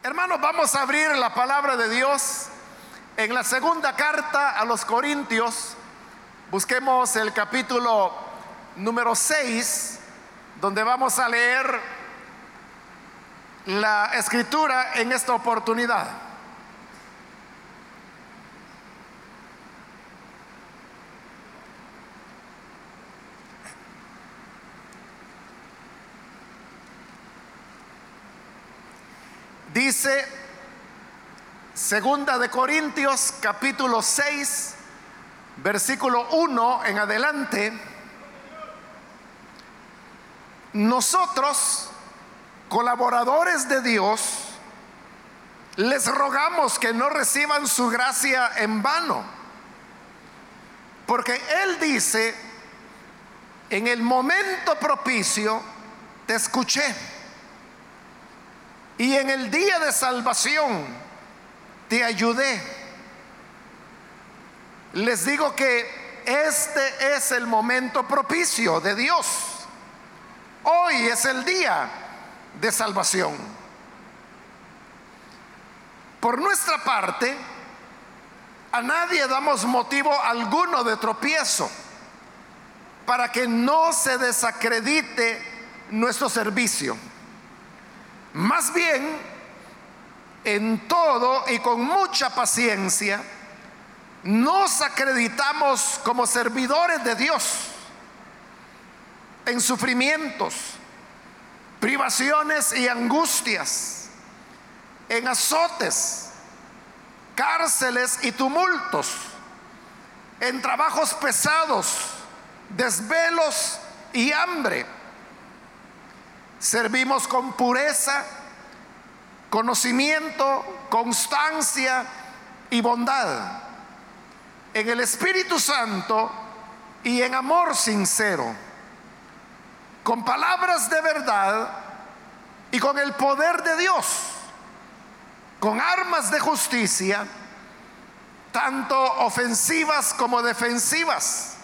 Hermanos, vamos a abrir la palabra de Dios en la segunda carta a los Corintios. Busquemos el capítulo número 6, donde vamos a leer la escritura en esta oportunidad. Dice Segunda de Corintios capítulo 6, versículo 1 en adelante. Nosotros, colaboradores de Dios, les rogamos que no reciban su gracia en vano. Porque Él dice, en el momento propicio, te escuché y en el día de salvación te ayudé. Les digo que este es el momento propicio de Dios. Hoy es el día de salvación. Por nuestra parte, a nadie damos motivo alguno de tropiezo para que no se desacredite nuestro servicio. Más bien, en todo y con mucha paciencia, nos acreditamos como servidores de Dios en sufrimientos, privaciones y angustias, en azotes, cárceles y tumultos, en trabajos pesados, desvelos y hambre Servimos con pureza, conocimiento, constancia y bondad. En el Espíritu Santo y en amor sincero. Con palabras de verdad y con el poder de Dios. Con armas de justicia, tanto ofensivas como defensivas.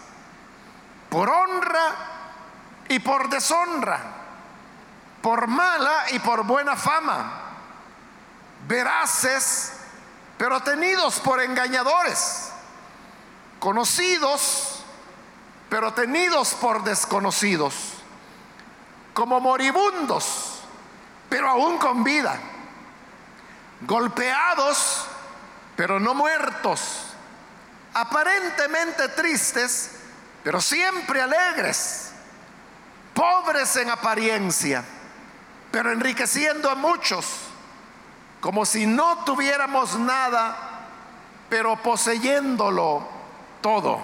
Por honra y por deshonra por mala y por buena fama, veraces, pero tenidos por engañadores, conocidos, pero tenidos por desconocidos, como moribundos, pero aún con vida, golpeados, pero no muertos, aparentemente tristes, pero siempre alegres, pobres en apariencia pero enriqueciendo a muchos, como si no tuviéramos nada, pero poseyéndolo todo.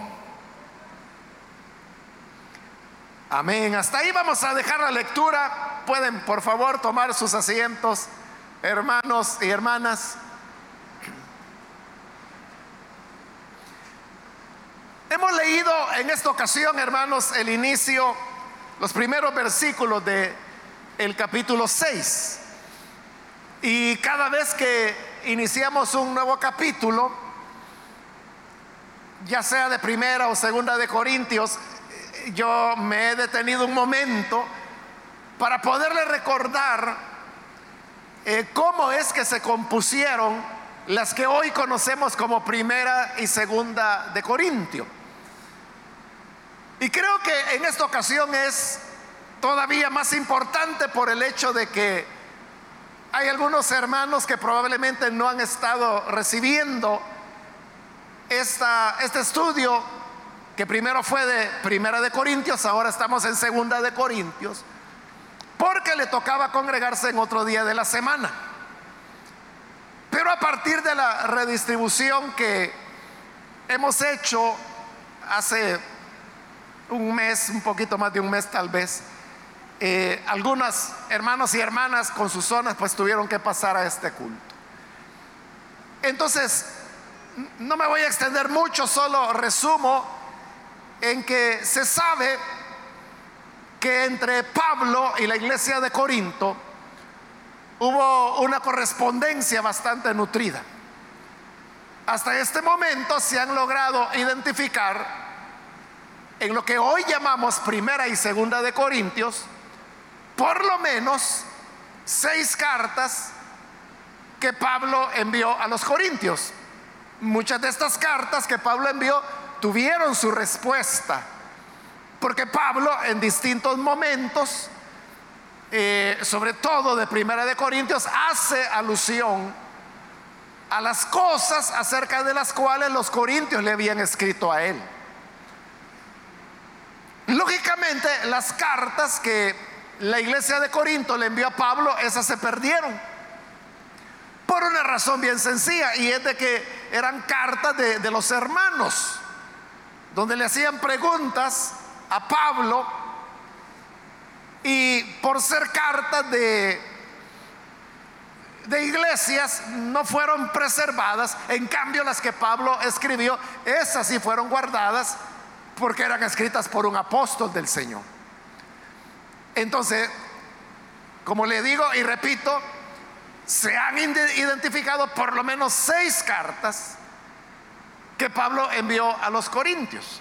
Amén. Hasta ahí vamos a dejar la lectura. Pueden, por favor, tomar sus asientos, hermanos y hermanas. Hemos leído en esta ocasión, hermanos, el inicio, los primeros versículos de el capítulo 6. Y cada vez que iniciamos un nuevo capítulo, ya sea de primera o segunda de Corintios, yo me he detenido un momento para poderle recordar eh, cómo es que se compusieron las que hoy conocemos como primera y segunda de Corintio. Y creo que en esta ocasión es todavía más importante por el hecho de que hay algunos hermanos que probablemente no han estado recibiendo esta, este estudio que primero fue de Primera de Corintios, ahora estamos en Segunda de Corintios, porque le tocaba congregarse en otro día de la semana. Pero a partir de la redistribución que hemos hecho hace un mes, un poquito más de un mes tal vez, eh, algunas hermanos y hermanas con sus zonas pues tuvieron que pasar a este culto. Entonces, no me voy a extender mucho, solo resumo en que se sabe que entre Pablo y la iglesia de Corinto hubo una correspondencia bastante nutrida. Hasta este momento se han logrado identificar en lo que hoy llamamos primera y segunda de Corintios, por lo menos seis cartas que Pablo envió a los corintios. Muchas de estas cartas que Pablo envió tuvieron su respuesta, porque Pablo en distintos momentos, eh, sobre todo de Primera de Corintios, hace alusión a las cosas acerca de las cuales los corintios le habían escrito a él. Lógicamente, las cartas que la iglesia de Corinto le envió a Pablo, esas se perdieron. Por una razón bien sencilla, y es de que eran cartas de, de los hermanos, donde le hacían preguntas a Pablo, y por ser cartas de, de iglesias no fueron preservadas, en cambio las que Pablo escribió, esas sí fueron guardadas porque eran escritas por un apóstol del Señor. Entonces, como le digo y repito, se han identificado por lo menos seis cartas que Pablo envió a los corintios.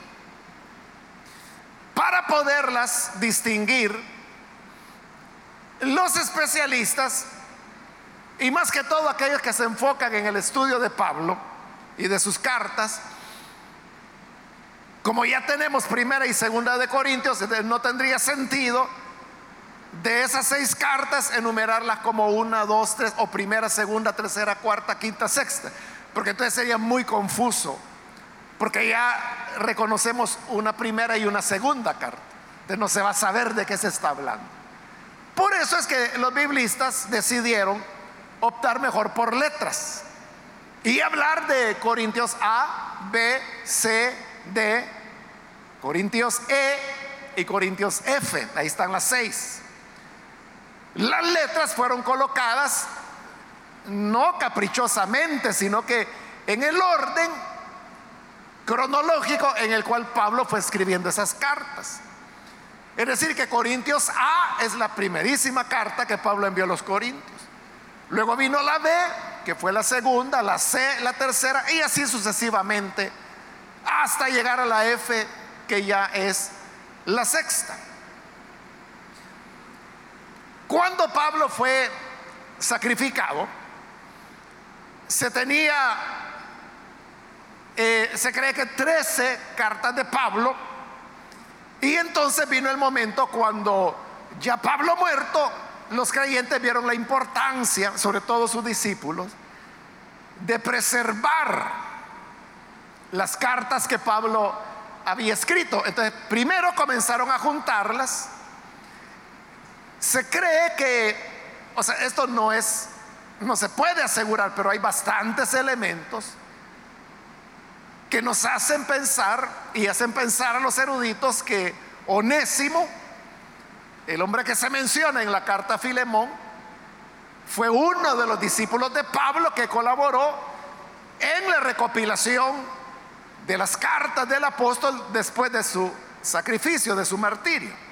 Para poderlas distinguir, los especialistas, y más que todo aquellos que se enfocan en el estudio de Pablo y de sus cartas, como ya tenemos primera y segunda de Corintios, no tendría sentido de esas seis cartas enumerarlas como una, dos, tres, o primera, segunda, tercera, cuarta, quinta, sexta, porque entonces sería muy confuso, porque ya reconocemos una primera y una segunda carta, entonces no se va a saber de qué se está hablando. Por eso es que los biblistas decidieron optar mejor por letras y hablar de Corintios A, B, C, D, Corintios E y Corintios F. Ahí están las seis. Las letras fueron colocadas no caprichosamente, sino que en el orden cronológico en el cual Pablo fue escribiendo esas cartas. Es decir, que Corintios A es la primerísima carta que Pablo envió a los Corintios. Luego vino la B, que fue la segunda, la C, la tercera, y así sucesivamente hasta llegar a la F que ya es la sexta. Cuando Pablo fue sacrificado, se tenía, eh, se cree que 13 cartas de Pablo, y entonces vino el momento cuando ya Pablo muerto, los creyentes vieron la importancia, sobre todo sus discípulos, de preservar las cartas que Pablo había escrito. Entonces, primero comenzaron a juntarlas. Se cree que, o sea, esto no es, no se puede asegurar, pero hay bastantes elementos que nos hacen pensar y hacen pensar a los eruditos que Onésimo, el hombre que se menciona en la carta a Filemón, fue uno de los discípulos de Pablo que colaboró en la recopilación de las cartas del apóstol después de su sacrificio, de su martirio.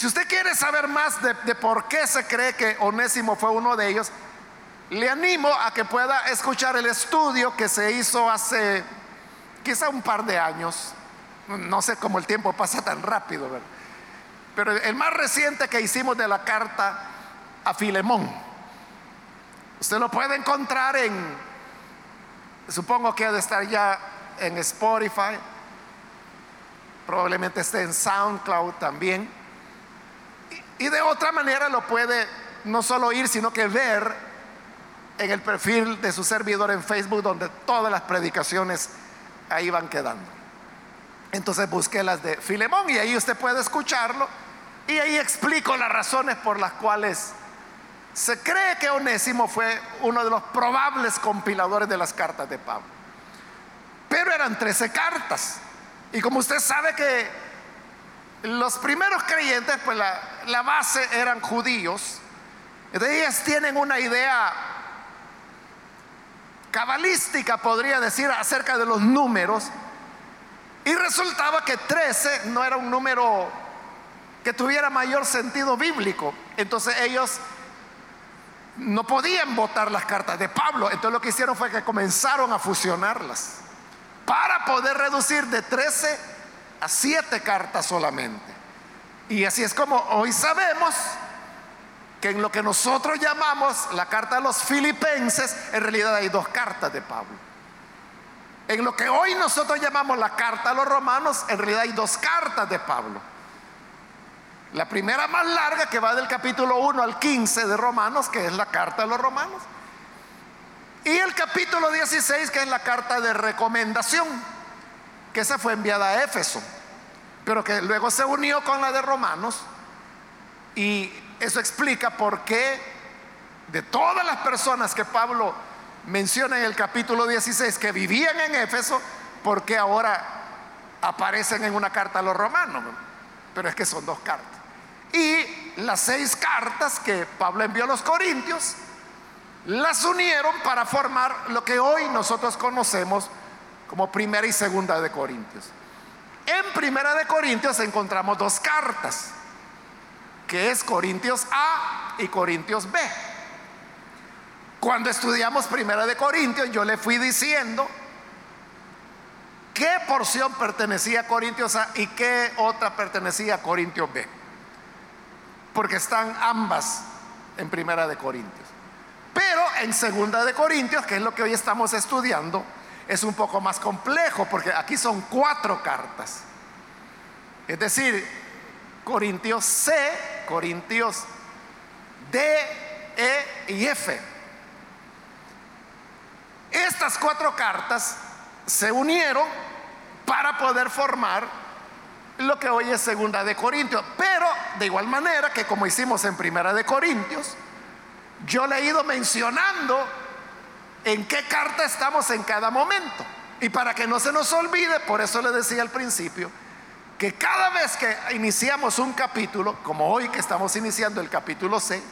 Si usted quiere saber más de, por qué se cree que Onésimo fue uno de ellos, le animo a que pueda escuchar el estudio que se hizo hace quizá un par de años. No sé cómo el tiempo pasa tan rápido, pero el más reciente que hicimos de la carta a Filemón. Usted lo puede encontrar en Supongo que ha de estar ya en Spotify, probablemente esté en SoundCloud también. Y, de otra manera lo puede no solo oír, sino que ver en el perfil de su servidor en Facebook, donde todas las predicaciones ahí van quedando. Entonces busqué las de Filemón y ahí usted puede escucharlo. Y ahí explico las razones por las cuales se cree que Onésimo fue uno de los probables compiladores de las cartas de Pablo. Pero eran 13 cartas. Y como usted sabe que los primeros creyentes, pues la, base eran judíos, entonces ellas tienen una idea cabalística, podría decir, acerca de los números. Y resultaba que 13 no era un número que tuviera mayor sentido bíblico. Entonces ellos no podían votar las cartas de Pablo. Entonces lo que hicieron fue que comenzaron a fusionarlas para poder reducir de 13 a 7 cartas solamente. Y así es como hoy sabemos que en lo que nosotros llamamos la carta a los filipenses, en realidad hay dos cartas de Pablo. En lo que hoy nosotros llamamos la carta a los romanos, en realidad hay dos cartas de Pablo. La primera más larga que va del capítulo 1 al 15 de Romanos, que es la carta a los romanos. Y el capítulo 16, que es la carta de recomendación, que esa fue enviada a Éfeso, pero que luego se unió con la de Romanos. Y eso explica por qué de todas las personas que Pablo menciona en el capítulo 16 que vivían en Éfeso, por qué ahora aparecen en una carta a los romanos. Pero es que son dos cartas. Y las seis cartas que Pablo envió a los corintios, las unieron para formar lo que hoy nosotros conocemos como primera y segunda de Corintios. En primera de Corintios encontramos dos cartas, que es Corintios A y Corintios B. Cuando estudiamos primera de Corintios, yo le fui diciendo qué porción pertenecía a Corintios A y qué otra pertenecía a Corintios B. Porque están ambas en primera de Corintios. Pero en segunda de Corintios, que es lo que hoy estamos estudiando, es un poco más complejo porque aquí son cuatro cartas. Es decir, Corintios C, Corintios D, E y F. Estas cuatro cartas se unieron para poder formar lo que hoy es segunda de Corintios. Pero de igual manera que como hicimos en primera de Corintios, yo le he ido mencionando en qué carta estamos en cada momento. Y para que no se nos olvide, por eso le decía al principio, que cada vez que iniciamos un capítulo, como hoy que estamos iniciando el capítulo 6,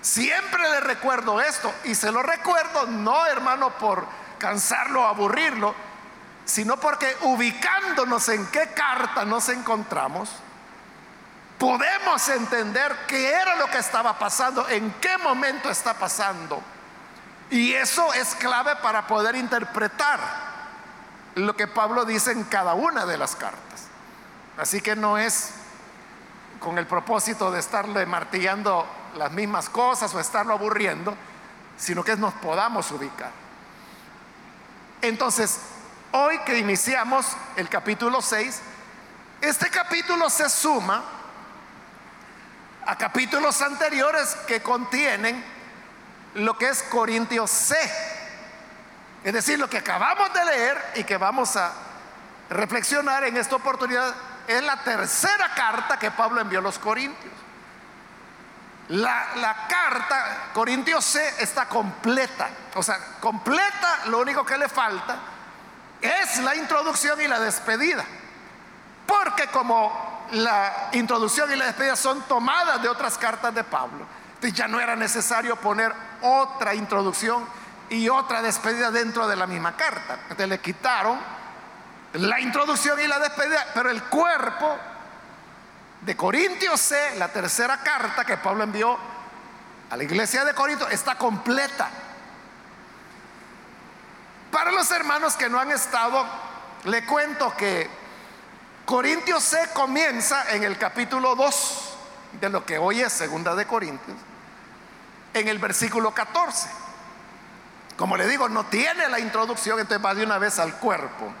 siempre le recuerdo esto. Y se lo recuerdo no, hermano, por cansarlo o aburrirlo, sino porque ubicándonos en qué carta nos encontramos, podemos entender qué era lo que estaba pasando, en qué momento está pasando. Y eso es clave para poder interpretar lo que Pablo dice en cada una de las cartas. Así que no es con el propósito de estarle martillando las mismas cosas o estarlo aburriendo, sino que nos podamos ubicar. Entonces, hoy que iniciamos el capítulo 6, este capítulo se suma a capítulos anteriores que contienen lo que es Corintios C. Es decir, lo que acabamos de leer y que vamos a reflexionar en esta oportunidad es la tercera carta que Pablo envió a los Corintios. La, la, carta Corintios C está completa. O sea, completa, lo único que le falta es la introducción y la despedida. Porque como la introducción y la despedida son tomadas de otras cartas de Pablo. Entonces ya no era necesario poner otra introducción y otra despedida dentro de la misma carta. Entonces le quitaron la introducción y la despedida, pero el cuerpo de Corintios C, la tercera carta que Pablo envió a la iglesia de Corinto, está completa. Para los hermanos que no han estado, le cuento que Corintios C comienza en el capítulo 2 de lo que hoy es segunda de Corintios, en el versículo 14. Como le digo, no tiene la introducción, entonces va de una vez al cuerpo.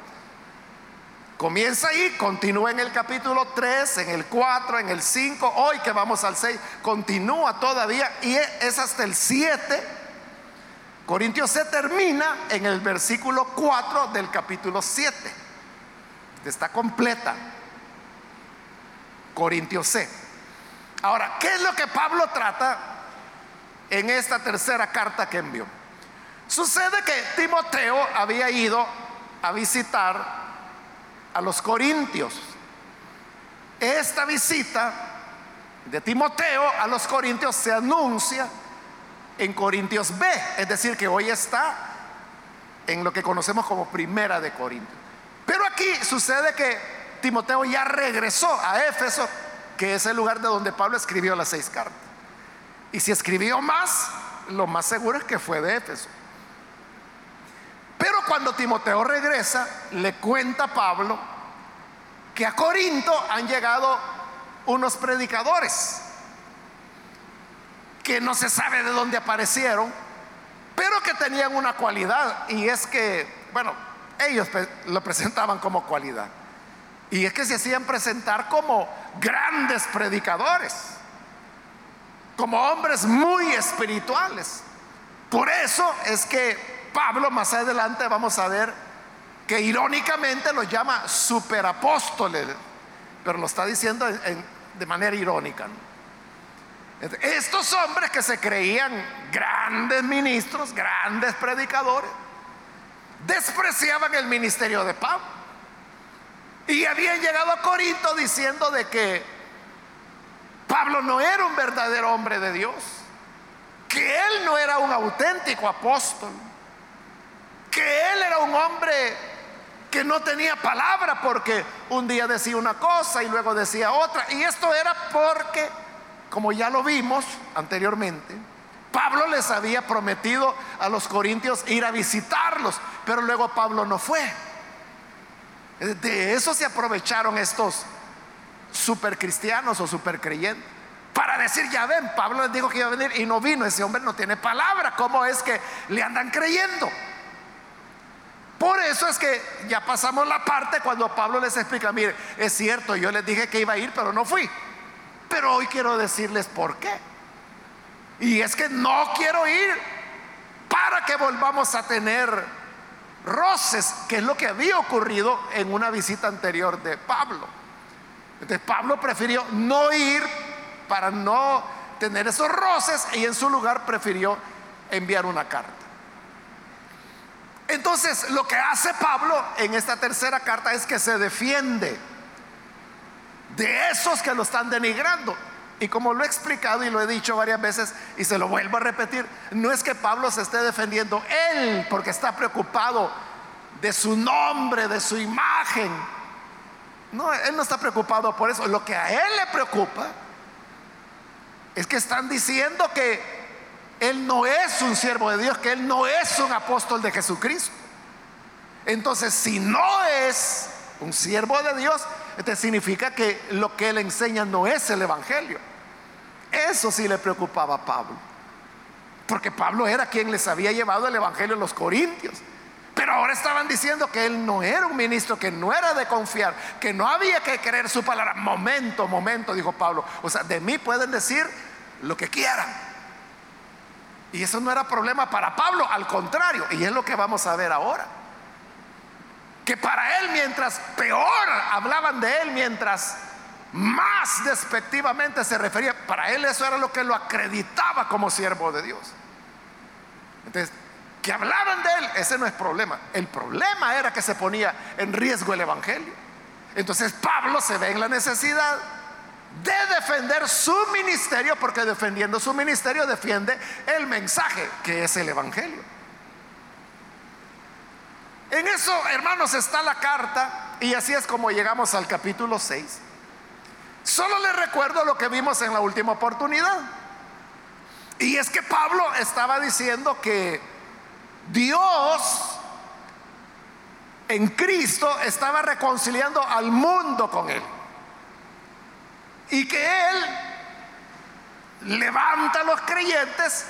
Comienza ahí, continúa en el capítulo 3, en el 4, en el 5, hoy que vamos al 6, continúa todavía y es hasta el 7. Corintios C termina en el versículo 4 del capítulo 7 está completa. Corintios C. Ahora, ¿qué es lo que Pablo trata en esta tercera carta que envió? Sucede que Timoteo había ido a visitar a los corintios. Esta visita de Timoteo a los corintios se anuncia en Corintios B, es decir, que hoy está en lo que conocemos como primera de Corintios. Pero aquí sucede que Timoteo ya regresó a Éfeso, que es el lugar de donde Pablo escribió las seis cartas. Y si escribió más, lo más seguro es que fue de Éfeso. Pero cuando Timoteo regresa, le cuenta a Pablo que a Corinto han llegado unos predicadores. que no se sabe de dónde aparecieron, pero que tenían una cualidad, y es que, bueno, ellos lo presentaban como cualidad, y es que se hacían presentar como grandes predicadores, como hombres muy espirituales. Por eso es que Pablo más adelante vamos a ver que irónicamente los llama superapóstoles, pero lo está diciendo de manera irónica. Estos hombres que se creían grandes ministros, grandes predicadores, despreciaban el ministerio de Pablo. Y habían llegado a Corinto diciendo de que Pablo no era un verdadero hombre de Dios, que él no era un auténtico apóstol, que él era un hombre que no tenía palabra porque un día decía una cosa y luego decía otra. Y esto era porque como ya lo vimos anteriormente, Pablo les había prometido a los corintios ir a visitarlos, pero luego Pablo no fue. De eso se aprovecharon estos supercristianos o supercreyentes para decir, ya ven, Pablo les dijo que iba a venir y no vino, ese hombre no tiene palabra, ¿cómo es que le andan creyendo? Por eso es que ya pasamos la parte cuando Pablo les explica, mire, es cierto, yo les dije que iba a ir, pero no fui. Pero hoy quiero decirles por qué. Y es que no quiero ir para que volvamos a tener roces, que es lo que había ocurrido en una visita anterior de Pablo. Pablo prefirió no ir para no tener esos roces y en su lugar prefirió enviar una carta. Entonces lo que hace Pablo en esta tercera carta es que se defiende de esos que lo están denigrando. Y como lo he explicado y lo he dicho varias veces y se lo vuelvo a repetir, no es que Pablo se esté defendiendo él porque está preocupado de su nombre, de su imagen. No, él no está preocupado por eso. Lo que a él le preocupa es que están diciendo que él no es un siervo de Dios, que él no es un apóstol de Jesucristo. Entonces, si no es un siervo de Dios, este significa que lo que él enseña no es el Evangelio. Eso sí le preocupaba a Pablo. Porque Pablo era quien les había llevado el Evangelio a los Corintios. Pero ahora estaban diciendo que él no era un ministro, que no era de confiar, que no había que creer su palabra. Momento, momento, dijo Pablo. O sea, de mí pueden decir lo que quieran. Y eso no era problema para Pablo, al contrario. Y es lo que vamos a ver ahora que para él mientras peor hablaban de él, mientras más despectivamente se refería, para él eso era lo que lo acreditaba como siervo de Dios. Entonces, que hablaban de él, ese no es problema. El problema era que se ponía en riesgo el Evangelio. Entonces Pablo se ve en la necesidad de defender su ministerio, porque defendiendo su ministerio defiende el mensaje que es el Evangelio. En eso, hermanos, está la carta y así es como llegamos al capítulo 6. Solo les recuerdo lo que vimos en la última oportunidad. Y es que Pablo estaba diciendo que Dios en Cristo estaba reconciliando al mundo con Él. Y que Él levanta a los creyentes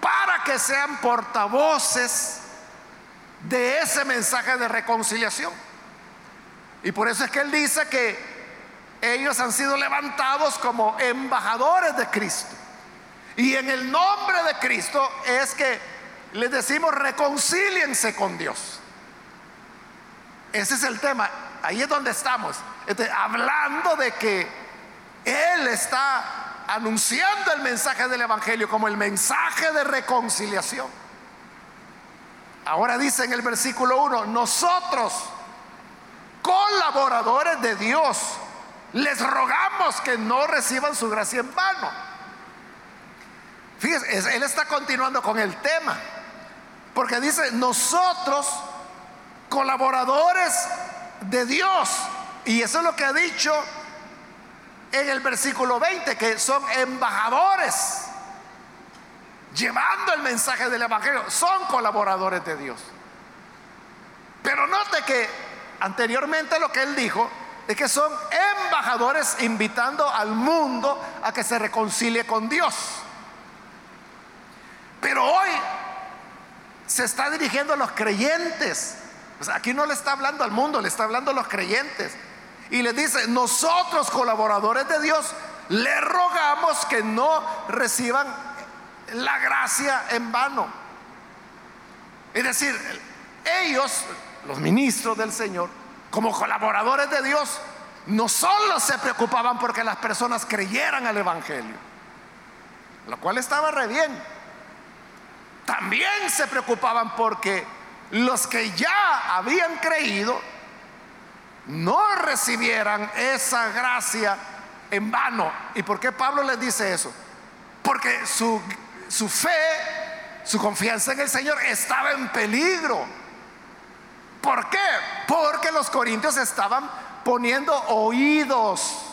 para que sean portavoces de ese mensaje de reconciliación. Y por eso es que él dice que ellos han sido levantados como embajadores de Cristo. Y en el nombre de Cristo es que les decimos reconcíliense con Dios. Ese es el tema. Ahí es donde estamos. Este, hablando de que Él está anunciando el mensaje del Evangelio como el mensaje de reconciliación. Ahora dice en el versículo 1, nosotros, colaboradores de Dios, les rogamos que no reciban su gracia en vano. Fíjese, él está continuando con el tema, porque dice, nosotros, colaboradores de Dios, y eso es lo que ha dicho en el versículo 20, que son embajadores llevando el mensaje del Evangelio, son colaboradores de Dios. Pero note que anteriormente lo que él dijo es que son embajadores invitando al mundo a que se reconcilie con Dios. Se está dirigiendo a los creyentes. aquí no le está hablando al mundo, le está hablando a los creyentes. Y le dice, nosotros colaboradores de Dios, le rogamos que no reciban la gracia en vano. Es decir, ellos, los ministros del Señor, como colaboradores de Dios, no solo se preocupaban porque las personas creyeran al Evangelio, lo cual estaba re bien, también se preocupaban porque los que ya habían creído no recibieran esa gracia en vano. ¿Y por qué Pablo les dice eso? Porque su, su fe, su confianza en el Señor estaba en peligro. ¿Por qué? Porque los corintios estaban poniendo oídos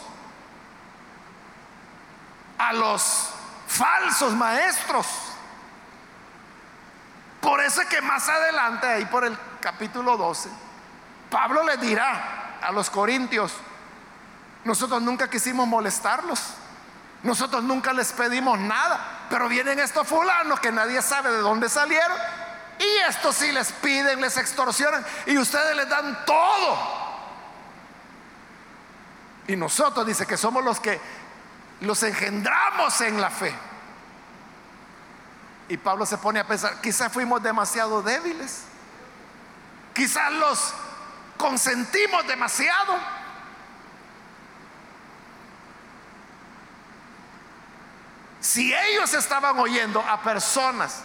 a los falsos maestros. Por eso es que más adelante, ahí por el capítulo 12, Pablo le dirá a los corintios, nosotros nunca quisimos molestarlos. Nosotros nunca les pedimos nada. Pero vienen estos fulanos que nadie sabe de dónde salieron. Y estos sí les piden, les extorsionan. Y ustedes les dan todo. Y nosotros dice que somos los que los engendramos en la fe. Y Pablo se pone a pensar, quizás fuimos demasiado débiles. Quizás los consentimos demasiado. Si ellos estaban oyendo a personas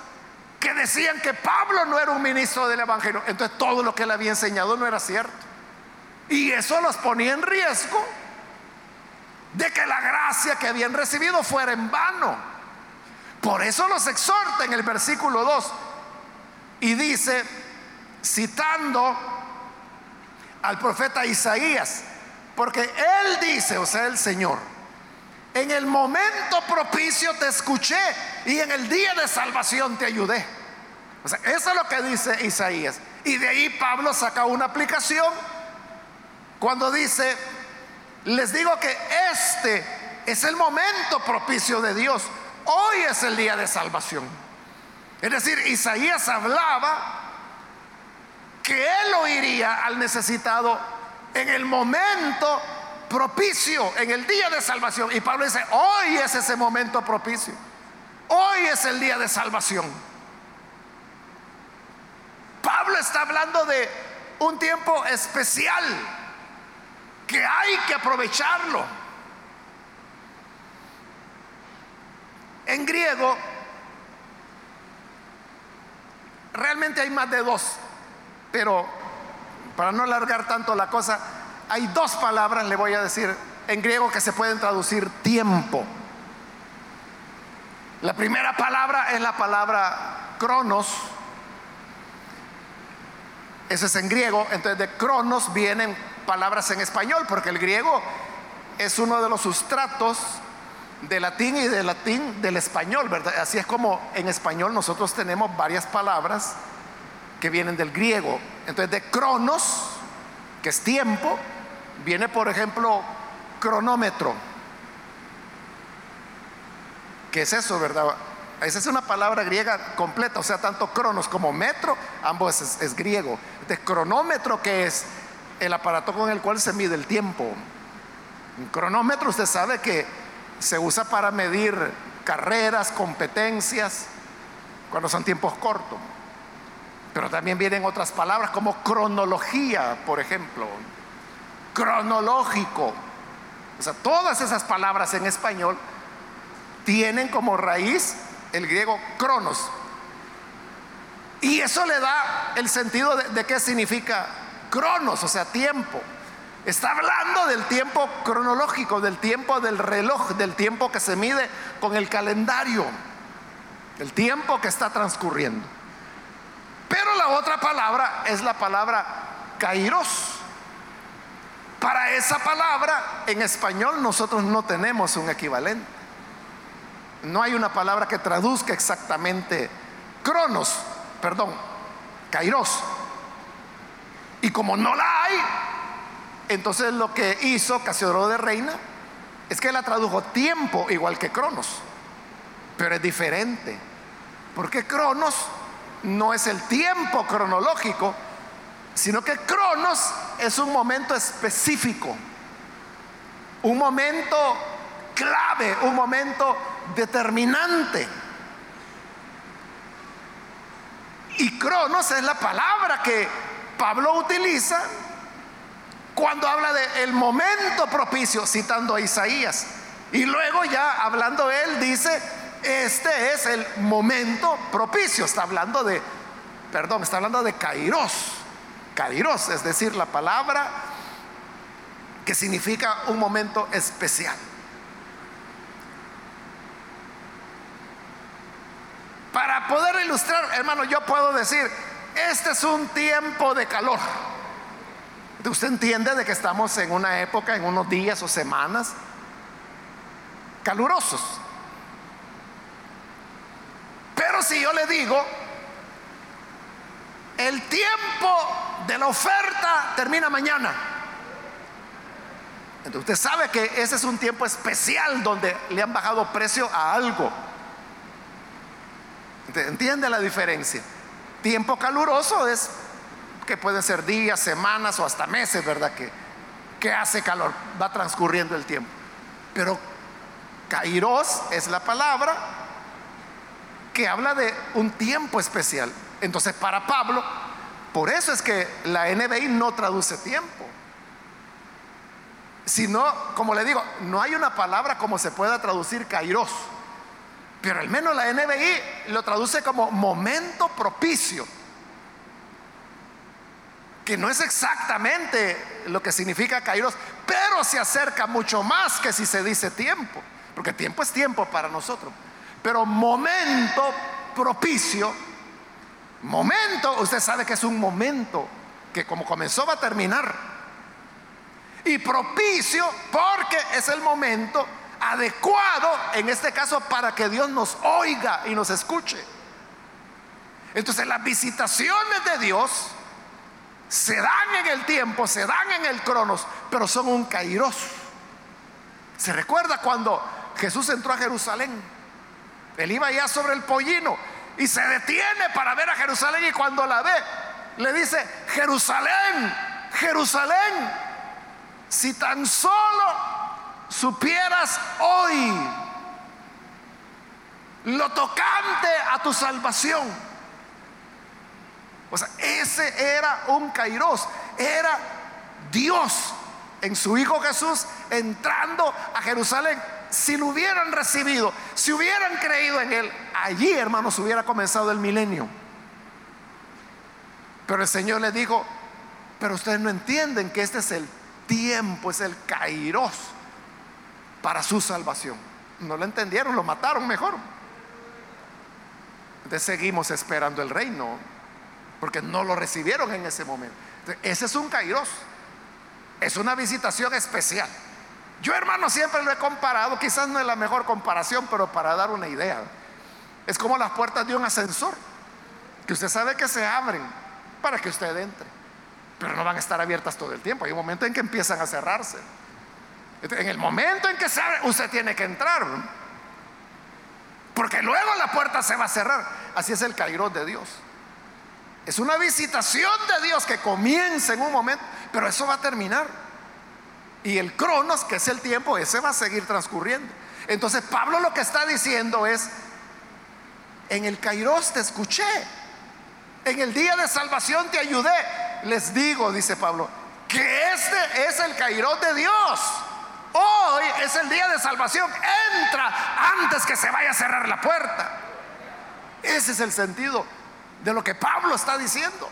que decían que Pablo no era un ministro del Evangelio, entonces todo lo que él había enseñado no era cierto. Y eso los ponía en riesgo de que la gracia que habían recibido fuera en vano. Por eso los exhorta en el versículo 2 y dice, citando al profeta Isaías, porque él dice, o sea, el Señor, en el momento propicio te escuché y en el día de salvación te ayudé. O sea, eso es lo que dice Isaías. Y de ahí Pablo saca una aplicación cuando dice, les digo que este es el momento propicio de Dios. Hoy es el día de salvación. Es decir, Isaías hablaba que él oiría al necesitado en el momento propicio en el día de salvación. Y Pablo dice, hoy es ese momento propicio. Hoy es el día de salvación. Pablo está hablando de un tiempo especial que hay que aprovecharlo. En griego, realmente hay más de dos, pero para no alargar tanto la cosa, hay dos palabras, le voy a decir, en griego que se pueden traducir tiempo. La primera palabra es la palabra cronos. Eso es en griego. Entonces de cronos vienen palabras en español, porque el griego es uno de los sustratos de latín y de latín del español, ¿verdad? Así es como en español nosotros tenemos varias palabras que vienen del griego. Entonces de cronos, que es tiempo, Viene, por ejemplo, cronómetro. ¿Qué es eso, verdad? Esa es una palabra griega completa, o sea, tanto cronos como metro, ambos es, griego. De cronómetro, que es el aparato con el cual se mide el tiempo. Un cronómetro, usted sabe que se usa para medir carreras, competencias, cuando son tiempos cortos. Pero también vienen otras palabras como cronología, por ejemplo cronológico. O sea, todas esas palabras en español tienen como raíz el griego cronos. Y eso le da el sentido de, qué significa cronos, o sea, tiempo. Está hablando del tiempo cronológico, del tiempo del reloj, del tiempo que se mide con el calendario, el tiempo que está transcurriendo. Pero la otra palabra es la palabra kairos. Para esa palabra en español nosotros no tenemos un equivalente. No hay una palabra que traduzca exactamente cronos, perdón, kairos. Y como no la hay, entonces lo que hizo Casiodoro de Reina es que la tradujo tiempo igual que cronos, pero es diferente. Porque cronos no es el tiempo cronológico, sino que cronos es un momento específico, un momento clave, un momento determinante. Y cronos es la palabra que Pablo utiliza cuando habla de el momento propicio, citando a Isaías. Y luego ya hablando él dice, este es el momento propicio. Está hablando de, perdón, está hablando de Kairos. Kairos, es decir, la palabra que significa un momento especial. Para poder ilustrar, hermano, yo puedo decir, este es un tiempo de calor. Usted entiende de que estamos en una época, en unos días o semanas calurosos. Pero si yo le digo, el tiempo de la oferta termina mañana. Entonces usted sabe que ese es un tiempo especial donde le han bajado precio a algo. ¿Entiende la diferencia? Tiempo caluroso es que pueden ser días, semanas o hasta meses, ¿verdad? Que, que hace calor, va transcurriendo el tiempo. Pero Kairos es la palabra que habla de un tiempo especial. Entonces, para Pablo, por eso es que la NBI no traduce tiempo. Sino, como le digo, no hay una palabra como se pueda traducir Kairos. Pero al menos la NBI lo traduce como momento propicio. Que no es exactamente lo que significa Kairos, pero se acerca mucho más que si se dice tiempo. Porque tiempo es tiempo para nosotros. Pero momento propicio, momento, usted sabe que es un momento que como comenzó va a terminar. Y propicio porque es el momento adecuado, en este caso, para que Dios nos oiga y nos escuche. Entonces las visitaciones de Dios se dan en el tiempo, se dan en el cronos, pero son un kairos. ¿Se recuerda cuando Jesús entró a Jerusalén? Él iba ya sobre el pollino y se detiene para ver a Jerusalén y cuando la ve, le dice, Jerusalén, Jerusalén, si tan solo supieras hoy lo tocante a tu salvación. O sea, ese era un kairos, era Dios en su Hijo Jesús entrando a Jerusalén. Si lo hubieran recibido, si hubieran creído en Él, allí, hermanos, hubiera comenzado el milenio. Pero el Señor le dijo, pero ustedes no entienden que este es el tiempo, es el kairos para su salvación. No lo entendieron, lo mataron mejor. Entonces seguimos esperando el reino, porque no lo recibieron en ese momento. ese es un kairos, es una visitación especial. Yo hermano siempre lo he comparado, quizás no es la mejor comparación, pero para dar una idea. Es como las puertas de un ascensor, que usted sabe que se abren para que usted entre, pero no van a estar abiertas todo el tiempo. Hay un momento en que empiezan a cerrarse. En el momento en que se abre, usted tiene que entrar. Porque luego la puerta se va a cerrar. Así es el cairo de Dios. Es una visitación de Dios que comienza en un momento, pero eso va a terminar. Y el cronos, que es el tiempo, ese va a seguir transcurriendo. Entonces Pablo lo que está diciendo es, en el kairos te escuché, en el día de salvación te ayudé. Les digo, dice Pablo, que este es el kairos de Dios. Hoy es el día de salvación. Entra antes que se vaya a cerrar la puerta. Ese es el sentido de lo que Pablo está diciendo.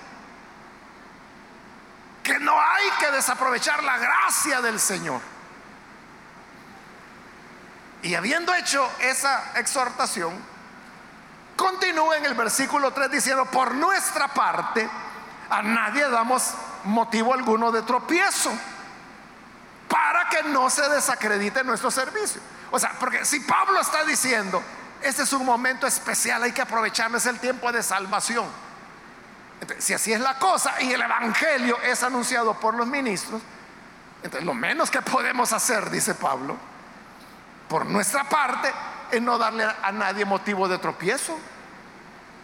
Que no hay que desaprovechar la gracia del Señor. Y habiendo hecho esa exhortación, continúa en el versículo 3 diciendo, por nuestra parte, a nadie damos motivo alguno de tropiezo para que no se desacredite nuestro servicio. O sea, porque si Pablo está diciendo, este es un momento especial, hay que aprovecharlo, es el tiempo de salvación. si así es la cosa y el Evangelio es anunciado por los ministros, entonces lo menos que podemos hacer, dice Pablo, por nuestra parte, es no darle a nadie motivo de tropiezo.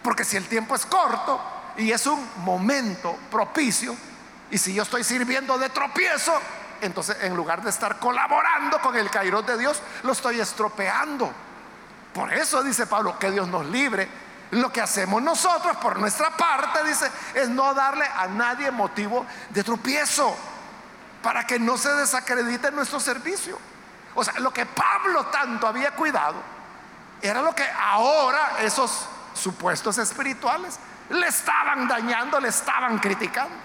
Porque si el tiempo es corto y es un momento propicio, y si yo estoy sirviendo de tropiezo, entonces en lugar de estar colaborando con el Kairos de Dios, lo estoy estropeando. Por eso dice Pablo, que Dios nos libre. Lo que hacemos nosotros por nuestra parte, dice, es no darle a nadie motivo de tropiezo para que no se desacredite nuestro servicio. O sea, lo que Pablo tanto había cuidado era lo que ahora esos supuestos espirituales le estaban dañando, le estaban criticando.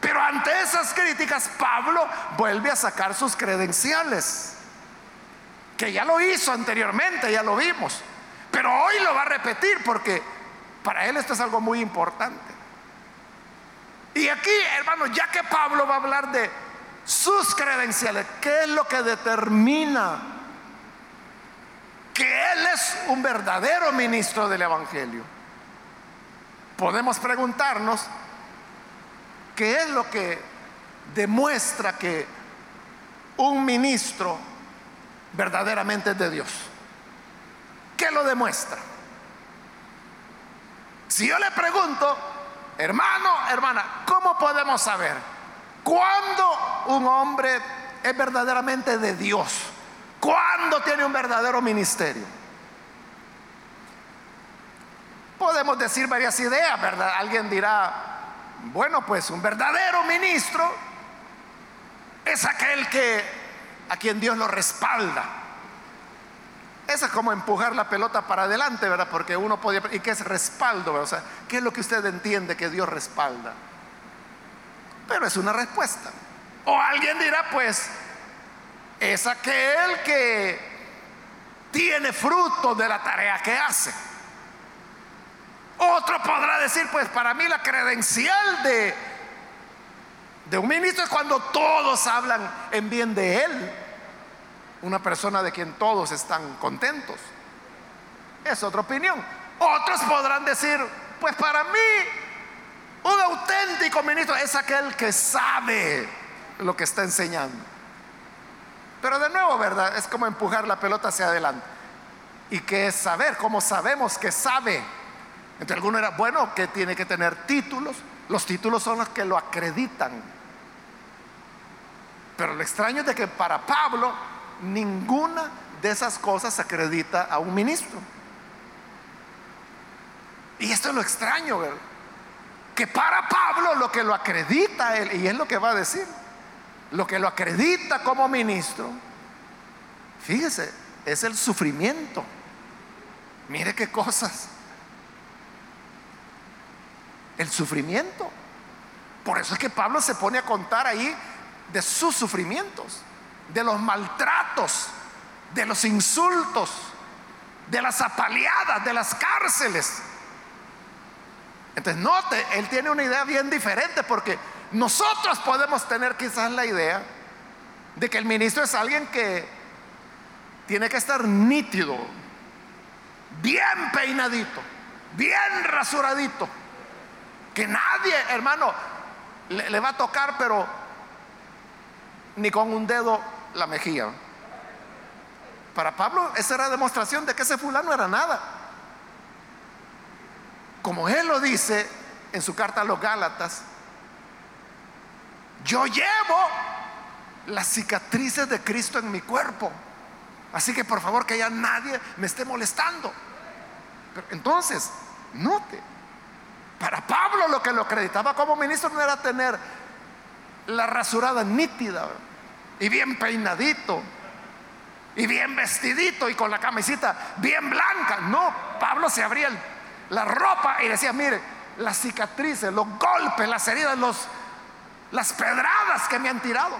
Pero ante esas críticas, Pablo vuelve a sacar sus credenciales, que ya lo hizo anteriormente, ya lo vimos. Pero hoy lo va a repetir porque para él esto es algo muy importante. Y aquí, hermanos, ya que Pablo va a hablar de sus credenciales, ¿qué es lo que determina que él es un verdadero ministro del Evangelio? Podemos preguntarnos, ¿qué es lo que demuestra que un ministro verdaderamente es de Dios? ¿Qué lo demuestra? Si yo le pregunto, hermano, hermana, ¿cómo podemos saber cuándo un hombre es verdaderamente de Dios? ¿Cuándo tiene un verdadero ministerio? Podemos decir varias ideas, ¿verdad? Alguien dirá, bueno, pues un verdadero ministro es aquel que a quien Dios lo respalda. Esa es como empujar la pelota para adelante, ¿verdad? Porque uno podía... ¿Y qué es respaldo? O sea, ¿qué es lo que usted entiende que Dios respalda? Pero es una respuesta. O alguien dirá, pues, es aquel que tiene fruto de la tarea que hace. Otro podrá decir, pues para mí la credencial de, de un ministro es cuando todos hablan en bien de él una persona de quien todos están contentos. Es otra opinión. Otros podrán decir, pues para mí un auténtico ministro es aquel que sabe lo que está enseñando. Pero de nuevo, ¿verdad? Es como empujar la pelota hacia adelante. ¿Y qué es saber? ¿Cómo sabemos que sabe? Entre algunos era, bueno, que tiene que tener títulos. Los títulos son los que lo acreditan. Pero lo extraño es de que para Pablo ninguna de esas cosas acredita a un ministro. Y esto es lo extraño, ¿verdad? Que para Pablo lo que lo acredita él, y es lo que va a decir, lo que lo acredita como ministro, fíjese, es el sufrimiento. Mire qué cosas. El sufrimiento. Por eso es que Pablo se pone a contar ahí de sus sufrimientos de los maltratos, de los insultos, de las apaleadas, de las cárceles. Entonces, note, él tiene una idea bien diferente porque nosotros podemos tener quizás la idea de que el ministro es alguien que tiene que estar nítido, bien peinadito, bien rasuradito, que nadie, hermano, le, le va a tocar, pero ni con un dedo la mejilla. Para Pablo esa era demostración de que ese fulano era nada. Como él lo dice en su carta a los Gálatas, yo llevo las cicatrices de Cristo en mi cuerpo. Así que por favor que ya nadie me esté molestando. entonces, note, para Pablo lo que lo acreditaba como ministro no era tener la rasurada nítida y bien peinadito y bien vestidito y con la camisita bien blanca. No, Pablo se abría la ropa y decía, mire, las cicatrices, los golpes, las heridas, los, las pedradas que me han tirado.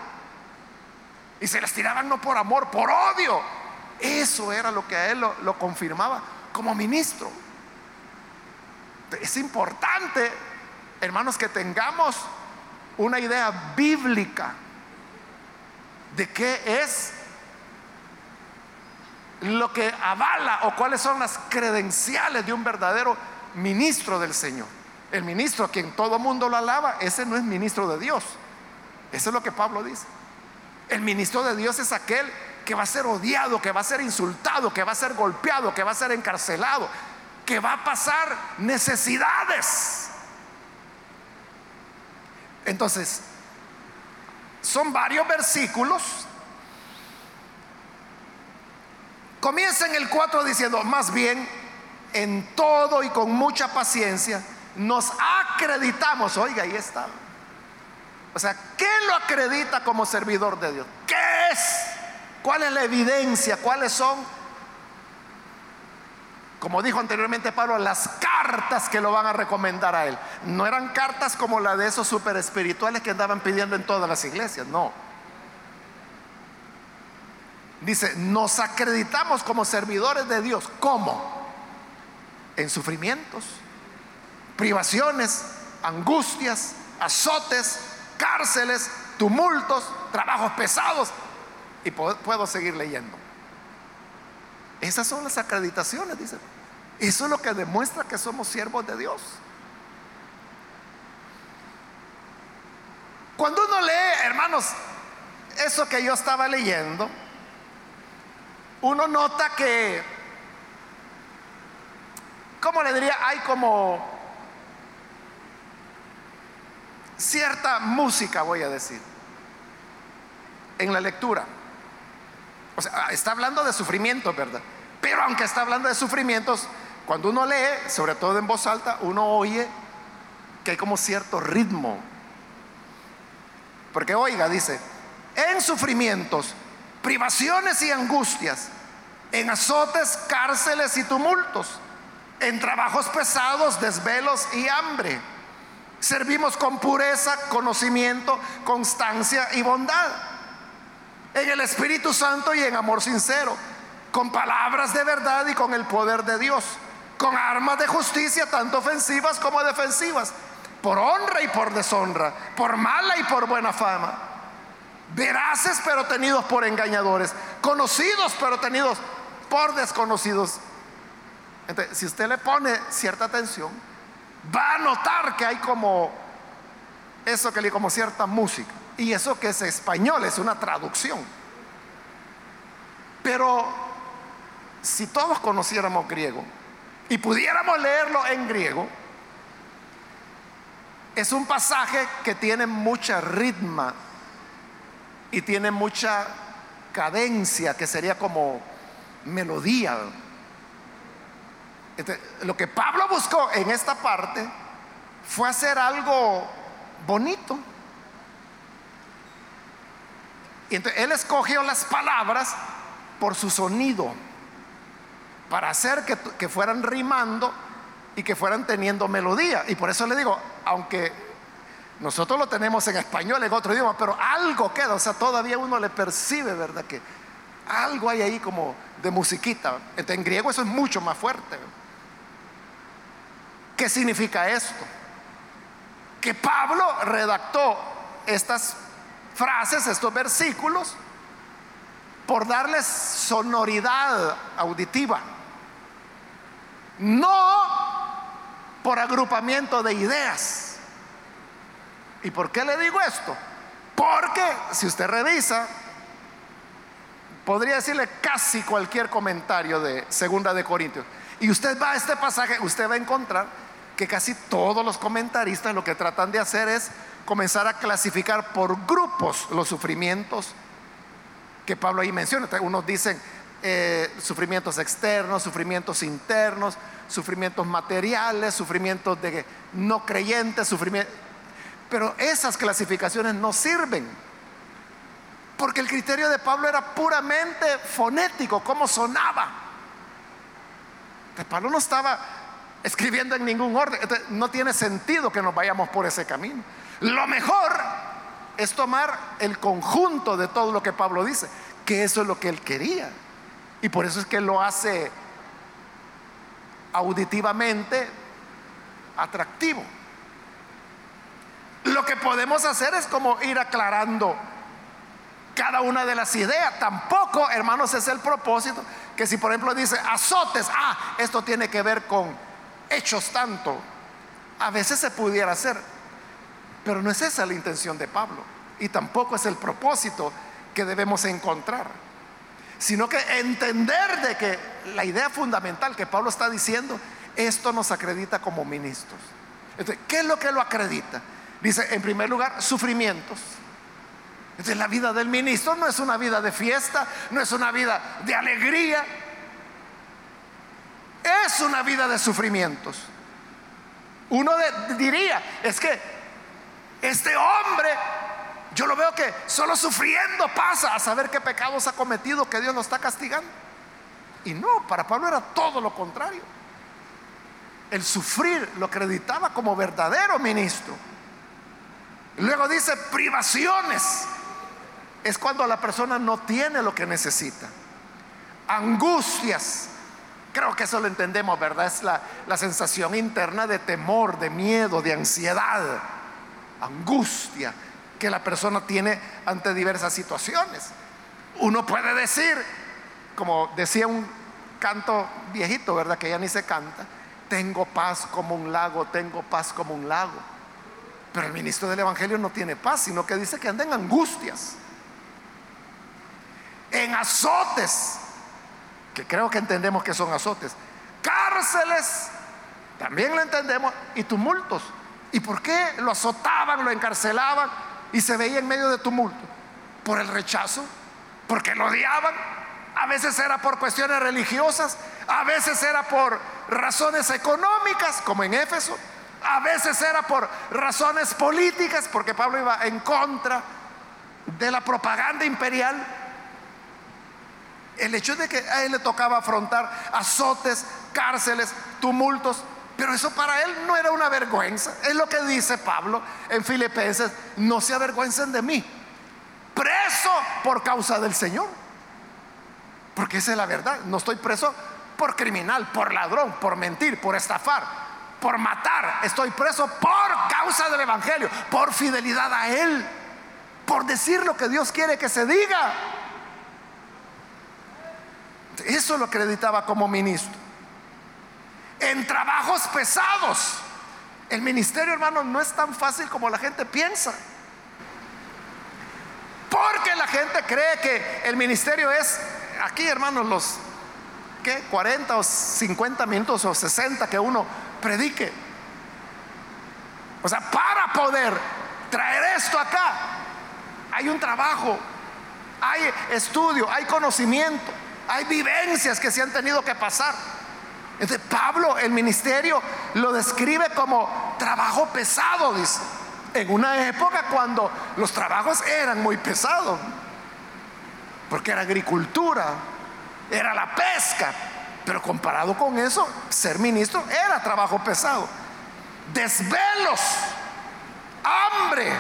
Y se les tiraban no por amor, por odio. Eso era lo que a él lo, lo confirmaba como ministro. Es importante, hermanos, que tengamos una idea bíblica de qué es lo que avala o cuáles son las credenciales de un verdadero ministro del Señor. El ministro a quien todo mundo lo alaba, ese no es ministro de Dios. Eso es lo que Pablo dice. El ministro de Dios es aquel que va a ser odiado, que va a ser insultado, que va a ser golpeado, que va a ser encarcelado, que va a pasar necesidades. Entonces, son varios versículos. Comienza en el 4 diciendo, más bien, en todo y con mucha paciencia, nos acreditamos, oiga, ahí está. O sea, ¿qué lo acredita como servidor de Dios? ¿Qué es? ¿Cuál es la evidencia? ¿Cuáles son? Como dijo anteriormente Pablo, las cartas que lo van a recomendar a él. No eran cartas como la de esos super espirituales que andaban pidiendo en todas las iglesias, no. Dice, nos acreditamos como servidores de Dios. ¿Cómo? En sufrimientos, privaciones, angustias, azotes, cárceles, tumultos, trabajos pesados. Y puedo, seguir leyendo. Esas son las acreditaciones, dice. Eso es lo que demuestra que somos siervos de Dios. Cuando uno lee, hermanos, eso que yo estaba leyendo, uno nota que, ¿cómo le diría? Hay como cierta música, voy a decir, en la lectura. Está hablando de sufrimientos, ¿verdad? Pero aunque está hablando de sufrimientos, cuando uno lee, sobre todo en voz alta, uno oye que hay como cierto ritmo. Porque oiga, dice, en sufrimientos, privaciones y angustias, en azotes, cárceles y tumultos, en trabajos pesados, desvelos y hambre Servimos con pureza, conocimiento, constancia y bondad. En el Espíritu Santo y en amor sincero. Con palabras de verdad y con el poder de Dios. Con armas de justicia, tanto ofensivas como defensivas. Por honra y por deshonra. Por mala y por buena fama. Veraces pero tenidos por engañadores. Conocidos pero tenidos por desconocidos. Entonces, si usted le pone cierta atención, va a notar que hay como eso que le como cierta música. Y eso que es español, es una traducción. Pero si todos conociéramos griego y pudiéramos leerlo en griego, es un pasaje que tiene mucha ritma y tiene mucha cadencia, que sería como melodía lo que Pablo buscó en esta parte fue hacer algo bonito. Y entonces él escogió las palabras por su sonido, para hacer que, fueran rimando y que fueran teniendo melodía. Y por eso le digo, aunque nosotros lo tenemos en español, en otro idioma, pero algo queda, o sea, todavía uno le percibe, ¿verdad? Que algo hay ahí como de musiquita. en griego eso es mucho más fuerte. ¿Qué significa esto? Que Pablo redactó estas frases, estos versículos, por darles sonoridad auditiva, no por agrupamiento de ideas. ¿Y por qué le digo esto? Porque si usted revisa, podría decirle casi cualquier comentario de Segunda de Corintios. Y usted va a este pasaje, usted va a encontrar que casi todos los comentaristas lo que tratan de hacer es comenzar a clasificar por grupos los sufrimientos que Pablo ahí menciona. Unos dicen eh, sufrimientos externos, sufrimientos internos, sufrimientos materiales, sufrimientos de no creyentes, sufrimientos... Pero esas clasificaciones no sirven. Porque el criterio de Pablo era puramente fonético, cómo sonaba. Pablo no estaba escribiendo en ningún orden. no tiene sentido que nos vayamos por ese camino. Lo mejor es tomar el conjunto de todo lo que Pablo dice, que eso es lo que él quería. Y por eso es que lo hace auditivamente atractivo. Lo que podemos hacer es como ir aclarando cada una de las ideas. Tampoco, hermanos, es el propósito que si por ejemplo dice azotes, ah, esto tiene que ver con hechos tanto. A veces se pudiera hacer, pero no es esa la intención de Pablo. Y tampoco es el propósito que debemos encontrar. Sino que entender de que la idea fundamental que Pablo está diciendo Esto nos acredita como ministros. Entonces, ¿qué es lo que lo acredita? Dice, en primer lugar, sufrimientos. Entonces, la vida del ministro no es una vida de fiesta, no es una vida de alegría, es una vida de sufrimientos. Uno diría, es que este hombre, yo lo veo que solo sufriendo pasa a saber qué pecados ha cometido, que Dios lo está castigando. Y no, para Pablo era todo lo contrario. El sufrir lo acreditaba como verdadero ministro. Luego dice privaciones. Es cuando la persona no tiene lo que necesita. Angustias. Creo que eso lo entendemos, ¿verdad? Es la, la sensación interna de temor, de miedo, de ansiedad, angustia que la persona tiene ante diversas situaciones. Uno puede decir, como decía un canto viejito, ¿verdad? Que ya ni se canta, tengo paz como un lago, tengo paz como un lago. Pero el ministro del Evangelio no tiene paz, sino que dice que anda en angustias, en azotes, que creo que entendemos que son azotes, cárceles, también lo entendemos, y tumultos. ¿Y por qué lo azotaban, lo encarcelaban y se veía en medio de tumulto? Por el rechazo, porque lo odiaban. A veces era por cuestiones religiosas, a veces era por razones económicas, como en Éfeso, a veces era por razones políticas, porque Pablo iba en contra de la propaganda imperial. El hecho de que a él le tocaba afrontar azotes, cárceles, tumultos, pero eso para él no era una vergüenza. Es lo que dice Pablo en Filipenses, no se avergüencen de mí, preso por causa del Señor. Porque esa es la verdad, no estoy preso por criminal, por ladrón, por mentir, por estafar, por matar. Estoy preso por causa del Evangelio, por fidelidad a Él, por decir lo que Dios quiere que se diga. Eso lo acreditaba como ministro. En trabajos pesados. El ministerio, hermano, no es tan fácil como la gente piensa. Porque la gente cree que el ministerio es, aquí hermanos, los ¿qué? 40 o 50 minutos o 60 que uno predique. O sea, para poder traer esto acá, hay un trabajo, hay estudio, hay conocimiento, hay vivencias que se han tenido que pasar. Entonces Pablo, el ministerio, lo describe como trabajo pesado. En una época cuando los trabajos eran muy pesados, porque era agricultura, era la pesca. Pero comparado con eso, ser ministro era trabajo pesado. Desvelos, hambre.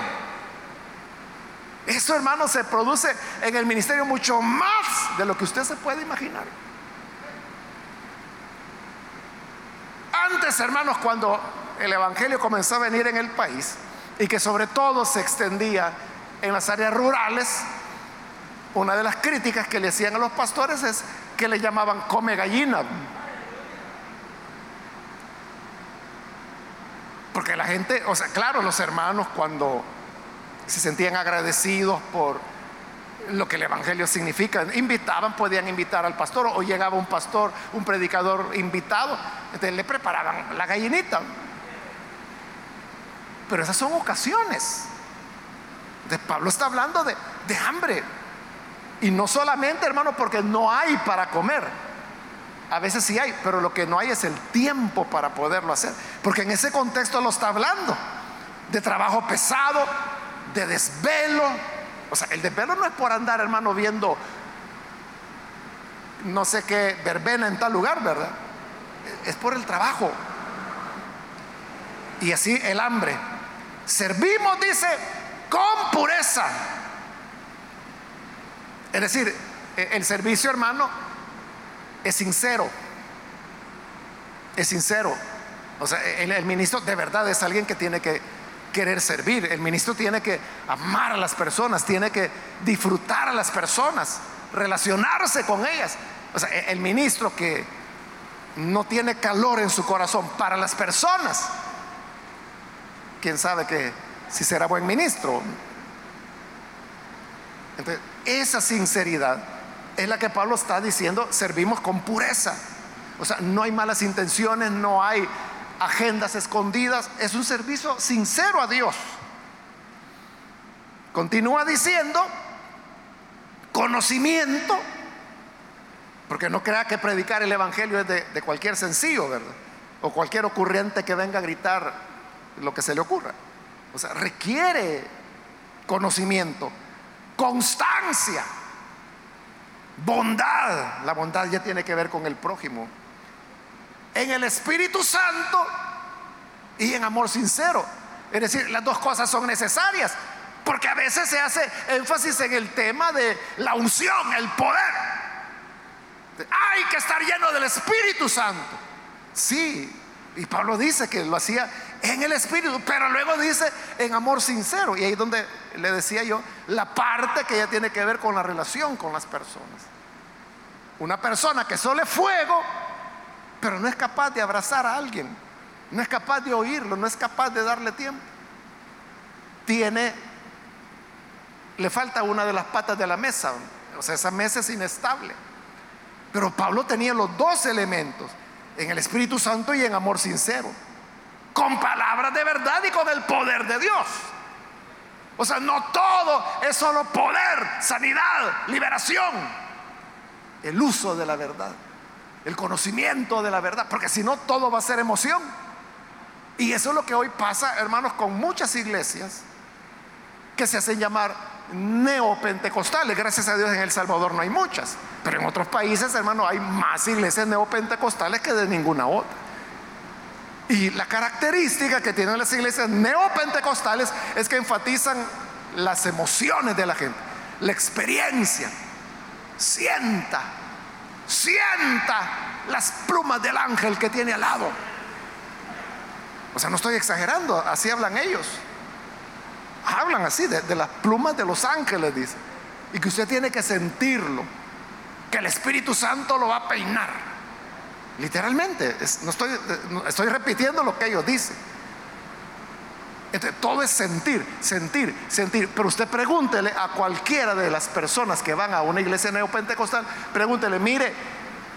Eso, hermano, se produce en el ministerio mucho más de lo que usted se puede imaginar. Antes, hermanos, cuando el Evangelio comenzó a venir en el país y que sobre todo se extendía en las áreas rurales, una de las críticas que le hacían a los pastores es que le llamaban come gallina. Porque la gente, o sea, claro, los hermanos cuando se sentían agradecidos por lo que el Evangelio significa, invitaban, podían invitar al pastor o llegaba un pastor, un predicador invitado, le preparaban la gallinita. Pero esas son ocasiones. De Pablo está hablando de, de hambre, y no solamente, hermano, porque no hay para comer. A veces sí hay, pero lo que no hay es el tiempo para poderlo hacer. Porque en ese contexto lo está hablando. De trabajo pesado, de desvelo. O sea, el desvelo no es por andar, hermano, viendo no sé qué verbena en tal lugar, ¿verdad? Es por el trabajo. Y así el hambre. Servimos, dice, con pureza es decir, e, el servicio, hermano, es sincero. Es sincero. O sea, el, ministro de verdad es alguien que tiene que querer servir. El ministro tiene que amar a las personas, tiene que disfrutar a las personas, relacionarse con ellas. O sea, e, el ministro que no tiene calor en su corazón para las personas, quién sabe que si será buen ministro. Entonces, esa sinceridad es la que Pablo está diciendo, servimos con pureza, O sea, no hay malas intenciones, no hay agendas escondidas, es un servicio sincero a Dios. Continúa diciendo, conocimiento, porque no crea que predicar el Evangelio es de, cualquier sencillo, ¿verdad? O cualquier ocurriente que venga a gritar lo que se le ocurra. O sea, requiere conocimiento, constancia, bondad. La bondad ya tiene que ver con el prójimo. En el Espíritu Santo y en amor sincero. Es decir, las dos cosas son necesarias. Porque a veces se hace énfasis en el tema de la unción, el poder. Hay que estar lleno del Espíritu Santo. Sí, y Pablo dice que lo hacía en el Espíritu, pero luego dice en amor sincero. Y ahí es donde le decía yo, la parte que ya tiene que ver con la relación con las personas. Una persona que solo fuego, pero no es capaz de abrazar a alguien, no es capaz de oírlo, no es capaz de darle tiempo. Tiene, le falta una de las patas de la mesa, o sea, esa mesa es inestable. Pero Pablo tenía los dos elementos, en el Espíritu Santo y en amor sincero con palabras de verdad y con el poder de Dios. O sea, no todo es solo poder, sanidad, liberación. El uso de la verdad, el conocimiento de la verdad, porque si no todo va a ser emoción. Y eso es lo que hoy pasa, hermanos, con muchas iglesias que se hacen llamar neopentecostales. Gracias a Dios en El Salvador no hay muchas, pero en otros países, hermanos, hay más iglesias neopentecostales que de ninguna otra. Y la característica que tienen las iglesias neopentecostales es que enfatizan las emociones de la gente, la experiencia. Sienta, sienta las plumas del ángel que tiene al lado. O sea, no estoy exagerando, así hablan ellos. Hablan así de, las plumas de los ángeles, dice. Y que usted tiene que sentirlo, que el Espíritu Santo lo va a peinar Literalmente, no estoy, estoy repitiendo lo que ellos dicen. Todo es sentir, sentir, sentir. Pero usted pregúntele a cualquiera de las personas que van a una iglesia neopentecostal, pregúntele, mire,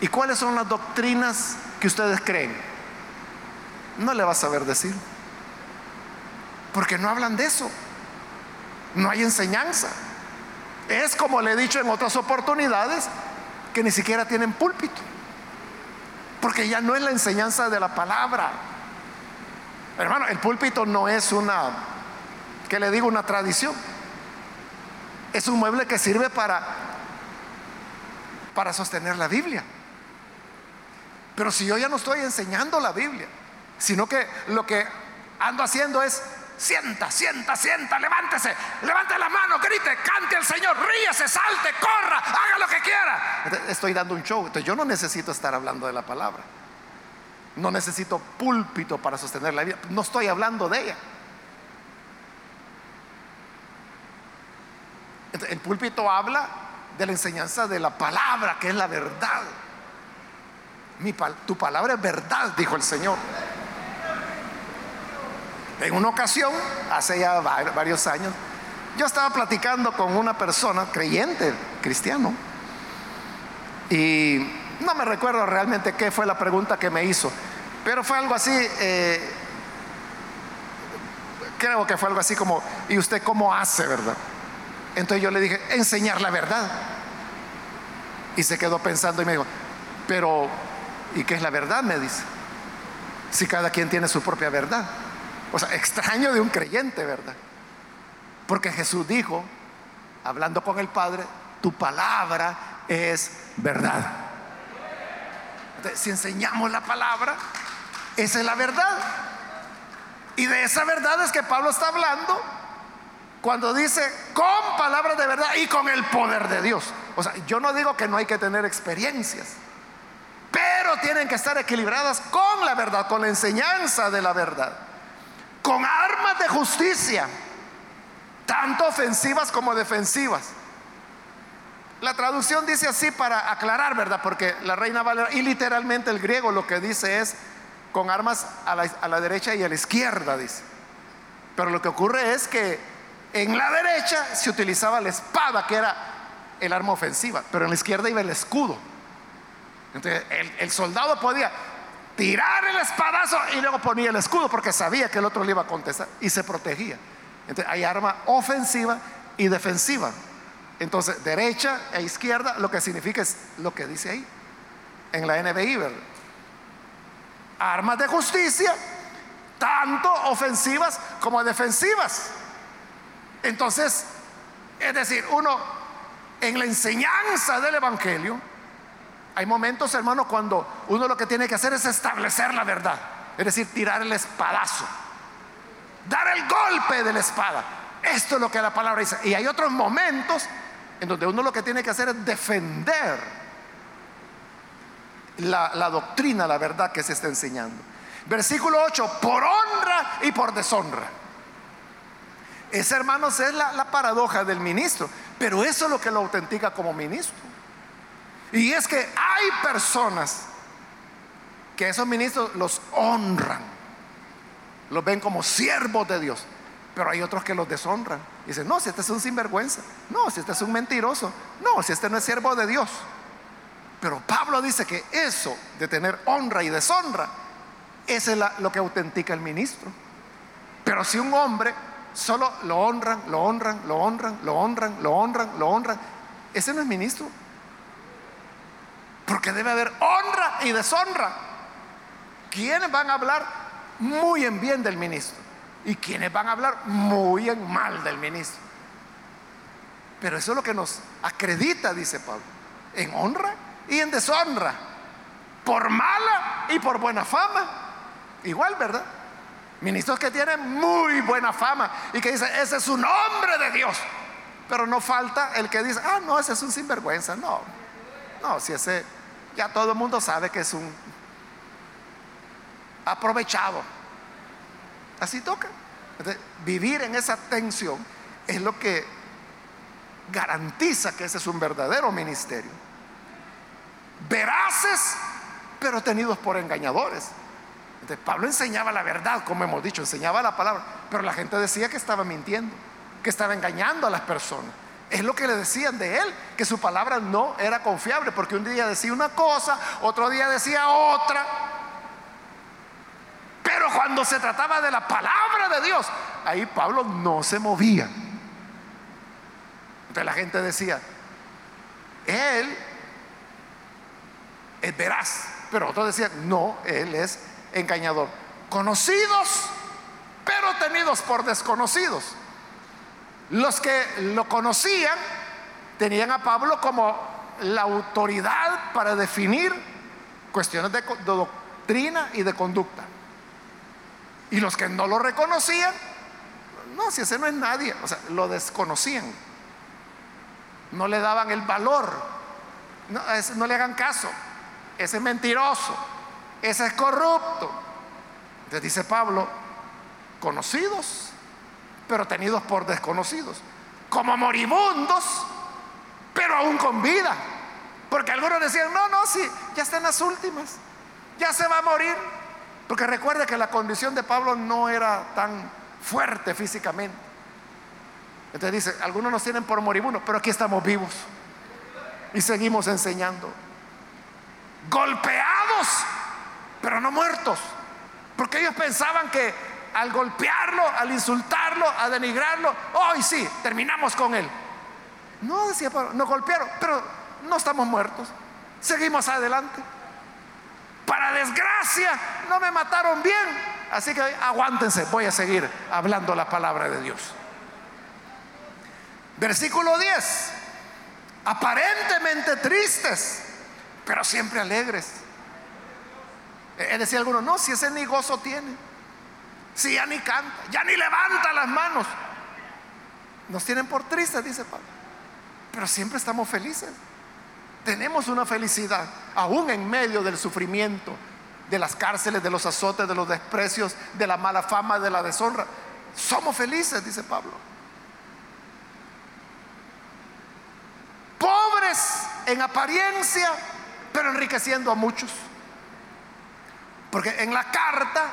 ¿y cuáles son las doctrinas que ustedes creen? No le va a saber decir. Porque no hablan de eso. No hay enseñanza. Es como le he dicho en otras oportunidades, que ni siquiera tienen púlpito. Porque ya no es la enseñanza de la palabra. Hermano, el púlpito no es una, que le digo, una tradición. Es un mueble que sirve para, para sostener la Biblia. Pero si yo ya no estoy enseñando la Biblia, sino que lo que ando haciendo es sienta, sienta, sienta, levántese, levante la mano, grite, cante al Señor, ríase, salte, corra, haga lo que quiera. Estoy dando un show, entonces yo no necesito estar hablando de la palabra. No necesito púlpito para sostener la vida, no estoy hablando de ella. El púlpito habla de la enseñanza de la palabra, que es la verdad. tu palabra es verdad, dijo el Señor. En una ocasión, hace ya varios años, yo estaba platicando con una persona creyente, cristiano, y no me recuerdo realmente qué fue la pregunta que me hizo, pero fue algo así, eh, creo que fue algo así como, ¿y usted cómo hace, verdad? Entonces yo le dije, enseñar la verdad. Y se quedó pensando y me dijo, pero, ¿y qué es la verdad? Me dice, si cada quien tiene su propia verdad. O sea, extraño de un creyente, ¿verdad? Porque Jesús dijo, hablando con el Padre, tu palabra es verdad. Si enseñamos la palabra, esa es la verdad. Y de esa verdad es que Pablo está hablando cuando dice con palabras de verdad y con el poder de Dios. O sea, yo no digo que no hay que tener experiencias, pero tienen que estar equilibradas con la verdad, con la enseñanza de la verdad con armas de justicia, tanto ofensivas como defensivas. La traducción dice así para aclarar, ¿verdad? Porque la reina Valera, y literalmente el griego lo que dice es con armas a la, a la derecha y a la izquierda, dice. Pero lo que ocurre es que en la derecha se utilizaba la espada, que era el arma ofensiva, pero en la izquierda iba el escudo. Entonces el, soldado podía tirar el espadazo y luego ponía el escudo porque sabía que el otro le iba a contestar y se protegía. Entonces hay arma ofensiva y defensiva. Entonces derecha e izquierda lo que significa es lo que dice ahí en la NBI, Armas de justicia, tanto ofensivas como defensivas. Entonces, es decir, uno en la enseñanza del Evangelio, hay momentos, hermano, cuando uno lo que tiene que hacer es establecer la verdad, es decir, tirar el espadazo, dar el golpe de la espada. Esto es lo que la palabra dice. Y hay otros momentos en donde uno lo que tiene que hacer es defender la, doctrina, la verdad que se está enseñando. Versículo 8, por honra y por deshonra. Esa, hermanos, es la, la paradoja del ministro, pero eso es lo que lo autentica como ministro. Y es que hay personas que esos ministros los honran, los ven como siervos de Dios, pero hay otros que los deshonran. Dicen, no, si este es un sinvergüenza, no, si este es un mentiroso, no, si este no es siervo de Dios. Pero Pablo dice que eso de tener honra y deshonra, es lo que autentica el ministro. Pero si un hombre solo lo honran, lo honran, lo honran, lo honran, lo honran, lo honran, ese no es ministro. Porque debe haber honra y deshonra. ¿Quiénes van a hablar muy en bien del ministro? Y quienes van a hablar muy en mal del ministro. Pero eso es lo que nos acredita, dice Pablo, en honra y en deshonra, por mala y por buena fama. Igual, ¿verdad? Ministros que tienen muy buena fama y que dicen, ese es un hombre de Dios. Pero no falta el que dice, ah, no, ese es un sinvergüenza. No, no, si ese, ya todo el mundo sabe que es un aprovechado. Así toca. vivir en esa tensión es lo que garantiza que ese es un verdadero ministerio. Veraces, pero tenidos por engañadores. Entonces, Pablo enseñaba la verdad, como hemos dicho, enseñaba la palabra, pero la gente decía que estaba mintiendo, que estaba engañando a las personas. Es lo que le decían de él, que su palabra no era confiable, porque un día decía una cosa, otro día decía otra. Pero cuando se trataba de la palabra de Dios, ahí Pablo no se movía. Entonces la gente decía, él es veraz, pero otros decían, no, él es engañador. Conocidos, pero tenidos por desconocidos. Los que lo conocían tenían a Pablo como la autoridad para definir cuestiones de, doctrina y de conducta. Y los que no lo reconocían, no, si ese no es nadie, o sea, lo desconocían. No le daban el valor, no, no le hagan caso, ese es mentiroso, ese es corrupto. Entonces dice Pablo, conocidos, pero tenidos por desconocidos, como moribundos, pero aún con vida. Porque algunos decían, no, no, sí, ya está en las últimas, ya se va a morir. Porque recuerde que la condición de Pablo no era tan fuerte físicamente. Entonces dice, algunos nos tienen por moribundos, pero aquí estamos vivos y seguimos enseñando. Golpeados, pero no muertos. Porque ellos pensaban que al golpearlo, al insultarlo, a denigrarlo, hoy sí, terminamos con él. No, decía Pablo, nos golpearon, pero no estamos muertos. Seguimos adelante. Para desgracia, no me mataron bien. Así que aguántense, voy a seguir hablando la palabra de Dios. Versículo 10. Aparentemente tristes, pero siempre alegres. Es decir, alguno, no, si ese ni gozo tiene, si ya ni canta, ya ni levanta las manos. Nos tienen por tristes, dice Pablo, pero siempre estamos felices. Tenemos una felicidad, aún en medio del sufrimiento, de las cárceles, de los azotes, de los desprecios, de la mala fama, de la deshonra. Somos felices, dice Pablo. Pobres en apariencia, pero enriqueciendo a muchos. Porque en la carta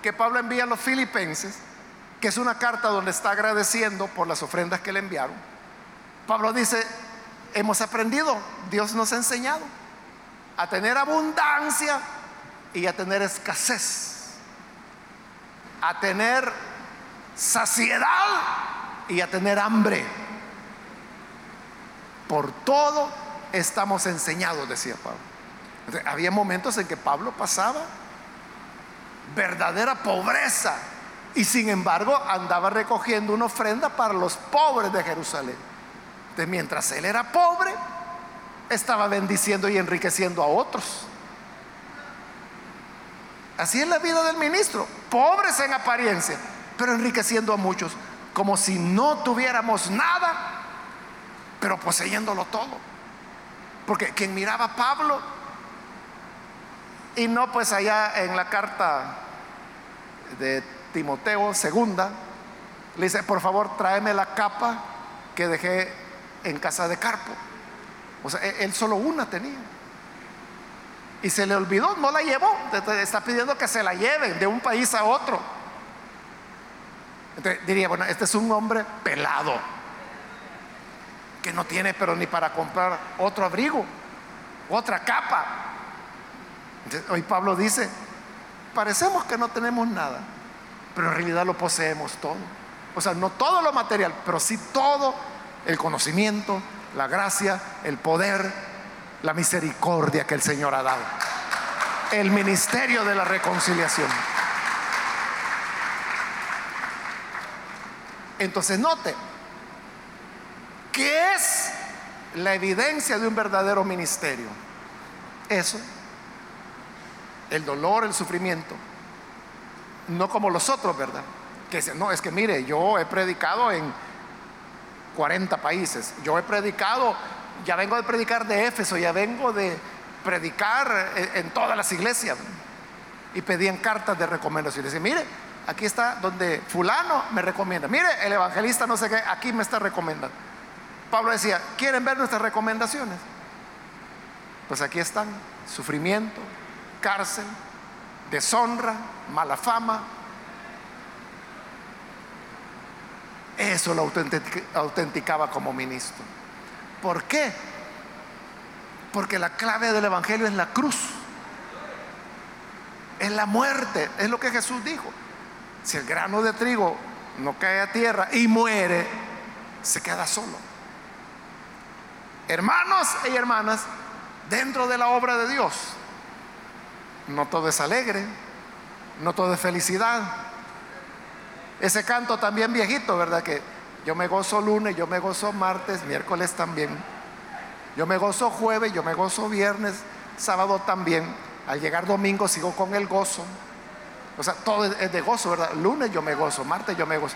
que Pablo envía a los filipenses, que es una carta donde está agradeciendo por las ofrendas que le enviaron, Pablo dice, hemos aprendido, Dios nos ha enseñado a tener abundancia y a tener escasez, a tener saciedad y a tener hambre. Por todo estamos enseñados, decía Pablo. había momentos en que Pablo pasaba verdadera pobreza y sin embargo andaba recogiendo una ofrenda para los pobres de Jerusalén. Mientras él era pobre, estaba bendiciendo y enriqueciendo a otros. Así es la vida del ministro, pobres en apariencia, pero enriqueciendo a muchos, como si no tuviéramos nada, pero poseyéndolo todo. Porque quien miraba a Pablo, y no pues allá en la carta de Timoteo segunda, le dice, por favor, tráeme la capa que dejé en casa de Carpo. O sea, e-, él solo una tenía. Y se le olvidó, no la llevó. Está pidiendo que se la lleven de un país a otro. Entonces diría, bueno, este es un hombre pelado, que no tiene pero ni para comprar otro abrigo, otra capa. hoy Pablo dice, parecemos que no tenemos nada, pero en realidad lo poseemos todo. O sea, no todo lo material, pero sí todo el conocimiento, la gracia, el poder, la misericordia que el Señor ha dado. El ministerio de la reconciliación. Entonces note, ¿qué es la evidencia de un verdadero ministerio? Eso, el dolor, el sufrimiento, no como los otros, ¿verdad? Que no, es que mire, yo he predicado en 40 países. Yo he predicado, ya vengo de predicar de Éfeso, ya vengo de predicar en, todas las iglesias. Y pedían cartas de recomendación. Decían, mire, aquí está donde fulano me recomienda. Mire, el evangelista no sé qué, aquí me está recomendando. Pablo decía, ¿quieren ver nuestras recomendaciones? Pues aquí están, sufrimiento, cárcel, deshonra, mala fama, Eso lo autenticaba como ministro. ¿Por qué? Porque la clave del Evangelio es la cruz. Es la muerte. Es lo que Jesús dijo. Si el grano de trigo no cae a tierra y muere, se queda solo. Hermanos y hermanas, dentro de la obra de Dios, no todo es alegre, no todo es felicidad, ese canto también viejito, ¿verdad? Que yo me gozo lunes, yo me gozo martes, miércoles también. Yo me gozo jueves, yo me gozo viernes, sábado también. Al llegar domingo sigo con el gozo. O sea, todo es de gozo, ¿verdad? Lunes yo me gozo, martes yo me gozo.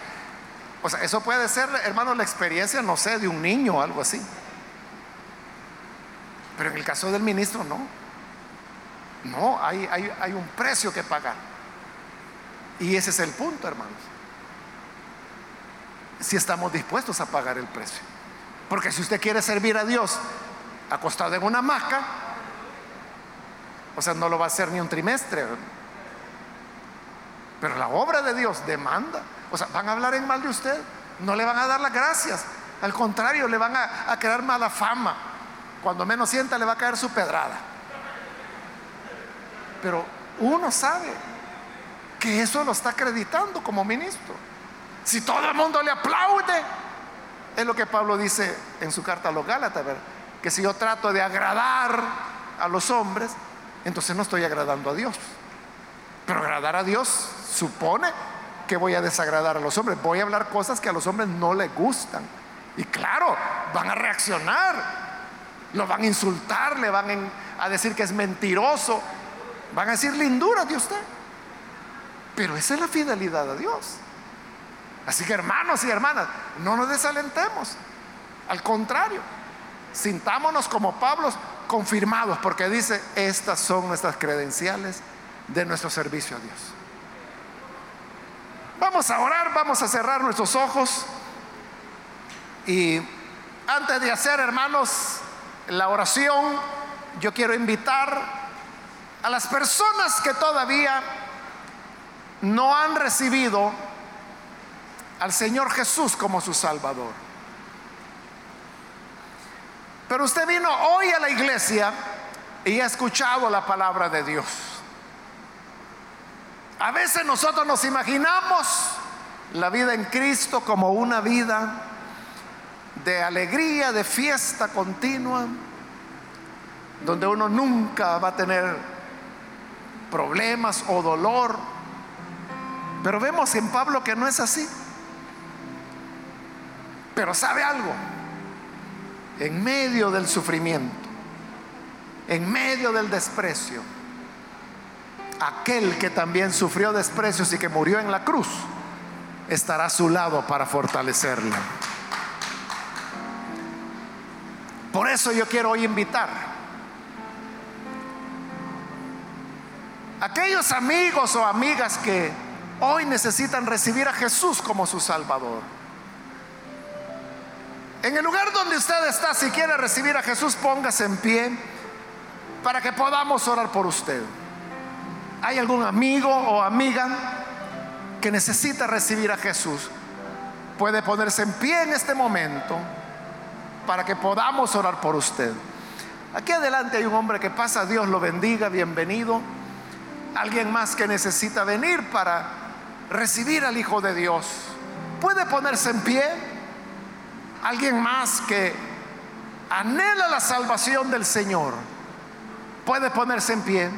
O sea, eso puede ser, hermano, la experiencia, no sé, de un niño o algo así. Pero en el caso del ministro, no. No, hay, hay, hay un precio que pagar. Y ese es el punto, hermanos si estamos dispuestos a pagar el precio. Porque si usted quiere servir a Dios acostado en una hamaca, o sea, no lo va a hacer ni un trimestre. Pero la obra de Dios demanda. O sea, van a hablar en mal de usted, no le van a dar las gracias. Al contrario, le van a, a crear mala fama. Cuando menos sienta, le va a caer su pedrada. Pero uno sabe que eso lo está acreditando como ministro. Si todo el mundo le aplaude, es lo que Pablo dice en su carta a los Gálatas, que si yo trato de agradar a los hombres, entonces no estoy agradando a Dios. Pero agradar a Dios supone que voy a desagradar a los hombres, voy a hablar cosas que a los hombres no les gustan. Y claro, van a reaccionar, lo van a insultar, le van a decir que es mentiroso, van a decir linduras de usted. Pero esa es la fidelidad a Dios. Así que hermanos y hermanas, no nos desalentemos. Al contrario, sintámonos como Pablo confirmados, porque dice, estas son nuestras credenciales de nuestro servicio a Dios. Vamos a orar, vamos a cerrar nuestros ojos y antes de hacer, hermanos, la oración, yo quiero invitar a las personas que todavía no han recibido al Señor Jesús como su Salvador. Pero usted vino hoy a la iglesia y ha escuchado la palabra de Dios. A veces nosotros nos imaginamos la vida en Cristo como una vida de alegría, de fiesta continua, donde uno nunca va a tener problemas o dolor. Pero vemos en Pablo que no es así. Pero sabe algo, en medio del sufrimiento, en medio del desprecio, aquel que también sufrió desprecios y que murió en la cruz, estará a su lado para fortalecerla. Por eso yo quiero hoy invitar a aquellos amigos o amigas que hoy necesitan recibir a Jesús como su Salvador. En el lugar donde usted está, si quiere recibir a Jesús, póngase en pie para que podamos orar por usted. ¿Hay algún amigo o amiga que necesita recibir a Jesús? Puede ponerse en pie en este momento para que podamos orar por usted. Aquí adelante hay un hombre que pasa, Dios lo bendiga, bienvenido. Alguien más que necesita venir para recibir al Hijo de Dios. Puede ponerse en pie. Alguien más que anhela la salvación del Señor. Puede ponerse en pie.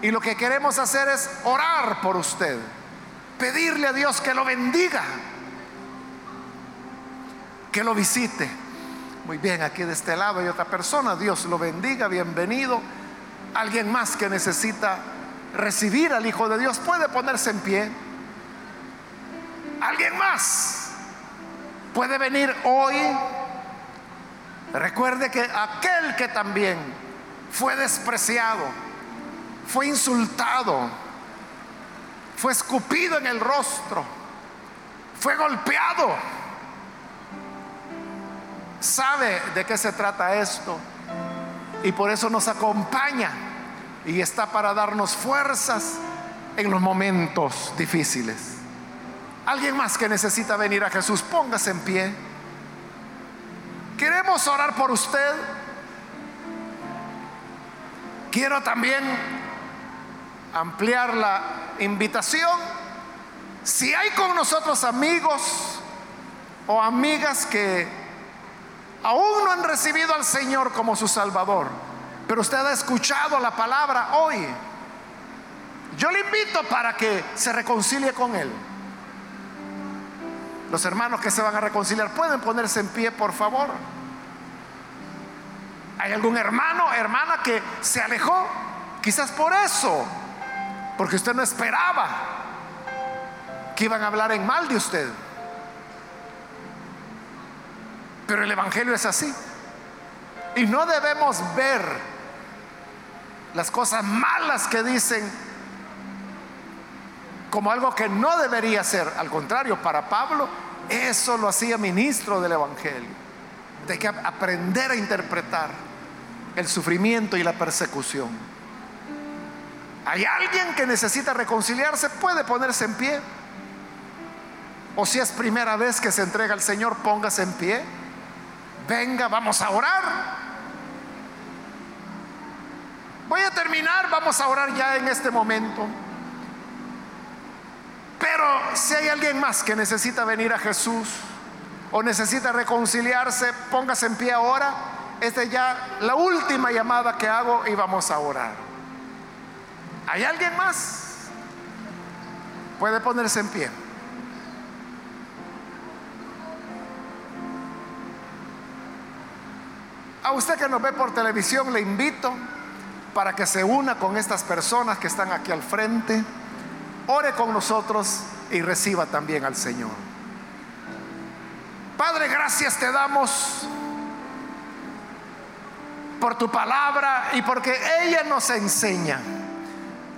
Y lo que queremos hacer es orar por usted. Pedirle a Dios que lo bendiga. Que lo visite muy bien, aquí de este lado hay otra persona. Dios lo bendiga, bienvenido. Alguien más que necesita recibir al Hijo de Dios puede ponerse en pie. Alguien más puede venir hoy. Recuerde que aquel que también fue despreciado, fue insultado, fue escupido en el rostro, fue golpeado sabe de qué se trata esto y por eso nos acompaña y está para darnos fuerzas en los momentos difíciles. Alguien más que necesita venir a Jesús, póngase en pie. Queremos orar por usted. Quiero también ampliar la invitación. Si hay con nosotros amigos o amigas que aún no han recibido al Señor como su Salvador, pero usted ha escuchado la palabra hoy. Yo le invito para que se reconcilie con Él. Los hermanos que se van a reconciliar pueden ponerse en pie, por favor. ¿Hay algún hermano, hermana que se alejó? Quizás por eso, porque usted no esperaba que iban a hablar en mal de usted. Pero el Evangelio es así. Y no debemos ver las cosas malas que dicen como algo que no debería ser. Al contrario, para Pablo eso lo hacía ministro del Evangelio. De que aprender a interpretar el sufrimiento y la persecución. Hay alguien que necesita reconciliarse, puede ponerse en pie. O si es primera vez que se entrega al Señor, póngase en pie venga, vamos a orar. Voy a terminar, vamos a orar ya en este momento. Pero si hay alguien más que necesita venir a Jesús o necesita reconciliarse, póngase en pie ahora. Esta es ya la última llamada que hago y vamos a orar. ¿Hay alguien más? Puede ponerse en pie. A usted que nos ve por televisión le invito para que se una con estas personas que están aquí al frente, ore con nosotros y reciba también al Señor. Padre, gracias te damos por tu palabra y porque ella nos enseña.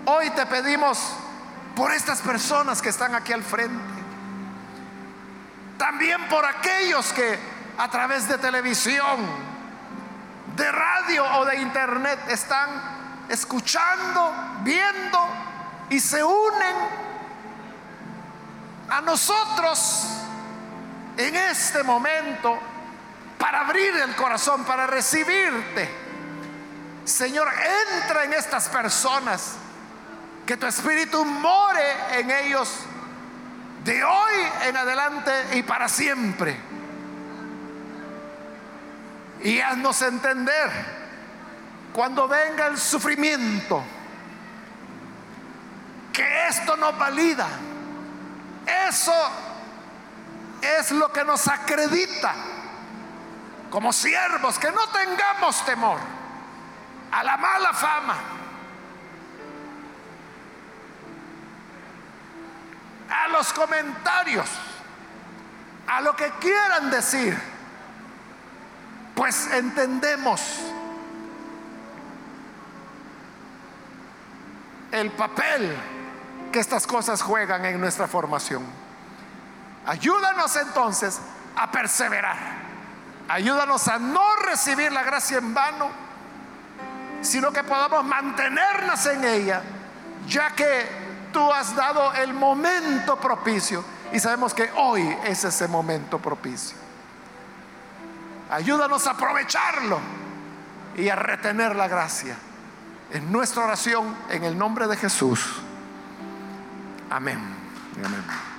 Hoy te pedimos por estas personas que están aquí al frente. También por aquellos que a través de televisión, de radio o de internet están escuchando, viendo y se unen a nosotros en este momento para abrir el corazón, para recibirte. Señor, entra en estas personas, que tu espíritu more en ellos de hoy en adelante y para siempre. Y haznos entender cuando venga el sufrimiento que esto nos valida. Eso es lo que nos acredita como siervos, que no tengamos temor a la mala fama, a los comentarios, a lo que quieran decir, pues entendemos el papel que estas cosas juegan en nuestra formación. Ayúdanos entonces a perseverar. Ayúdanos a no recibir la gracia en vano, sino que podamos mantenernos en ella, ya que tú has dado el momento propicio y sabemos que hoy es ese momento propicio. Ayúdanos a aprovecharlo y a retener la gracia. En nuestra oración, en el nombre de Jesús. Amén. Amén.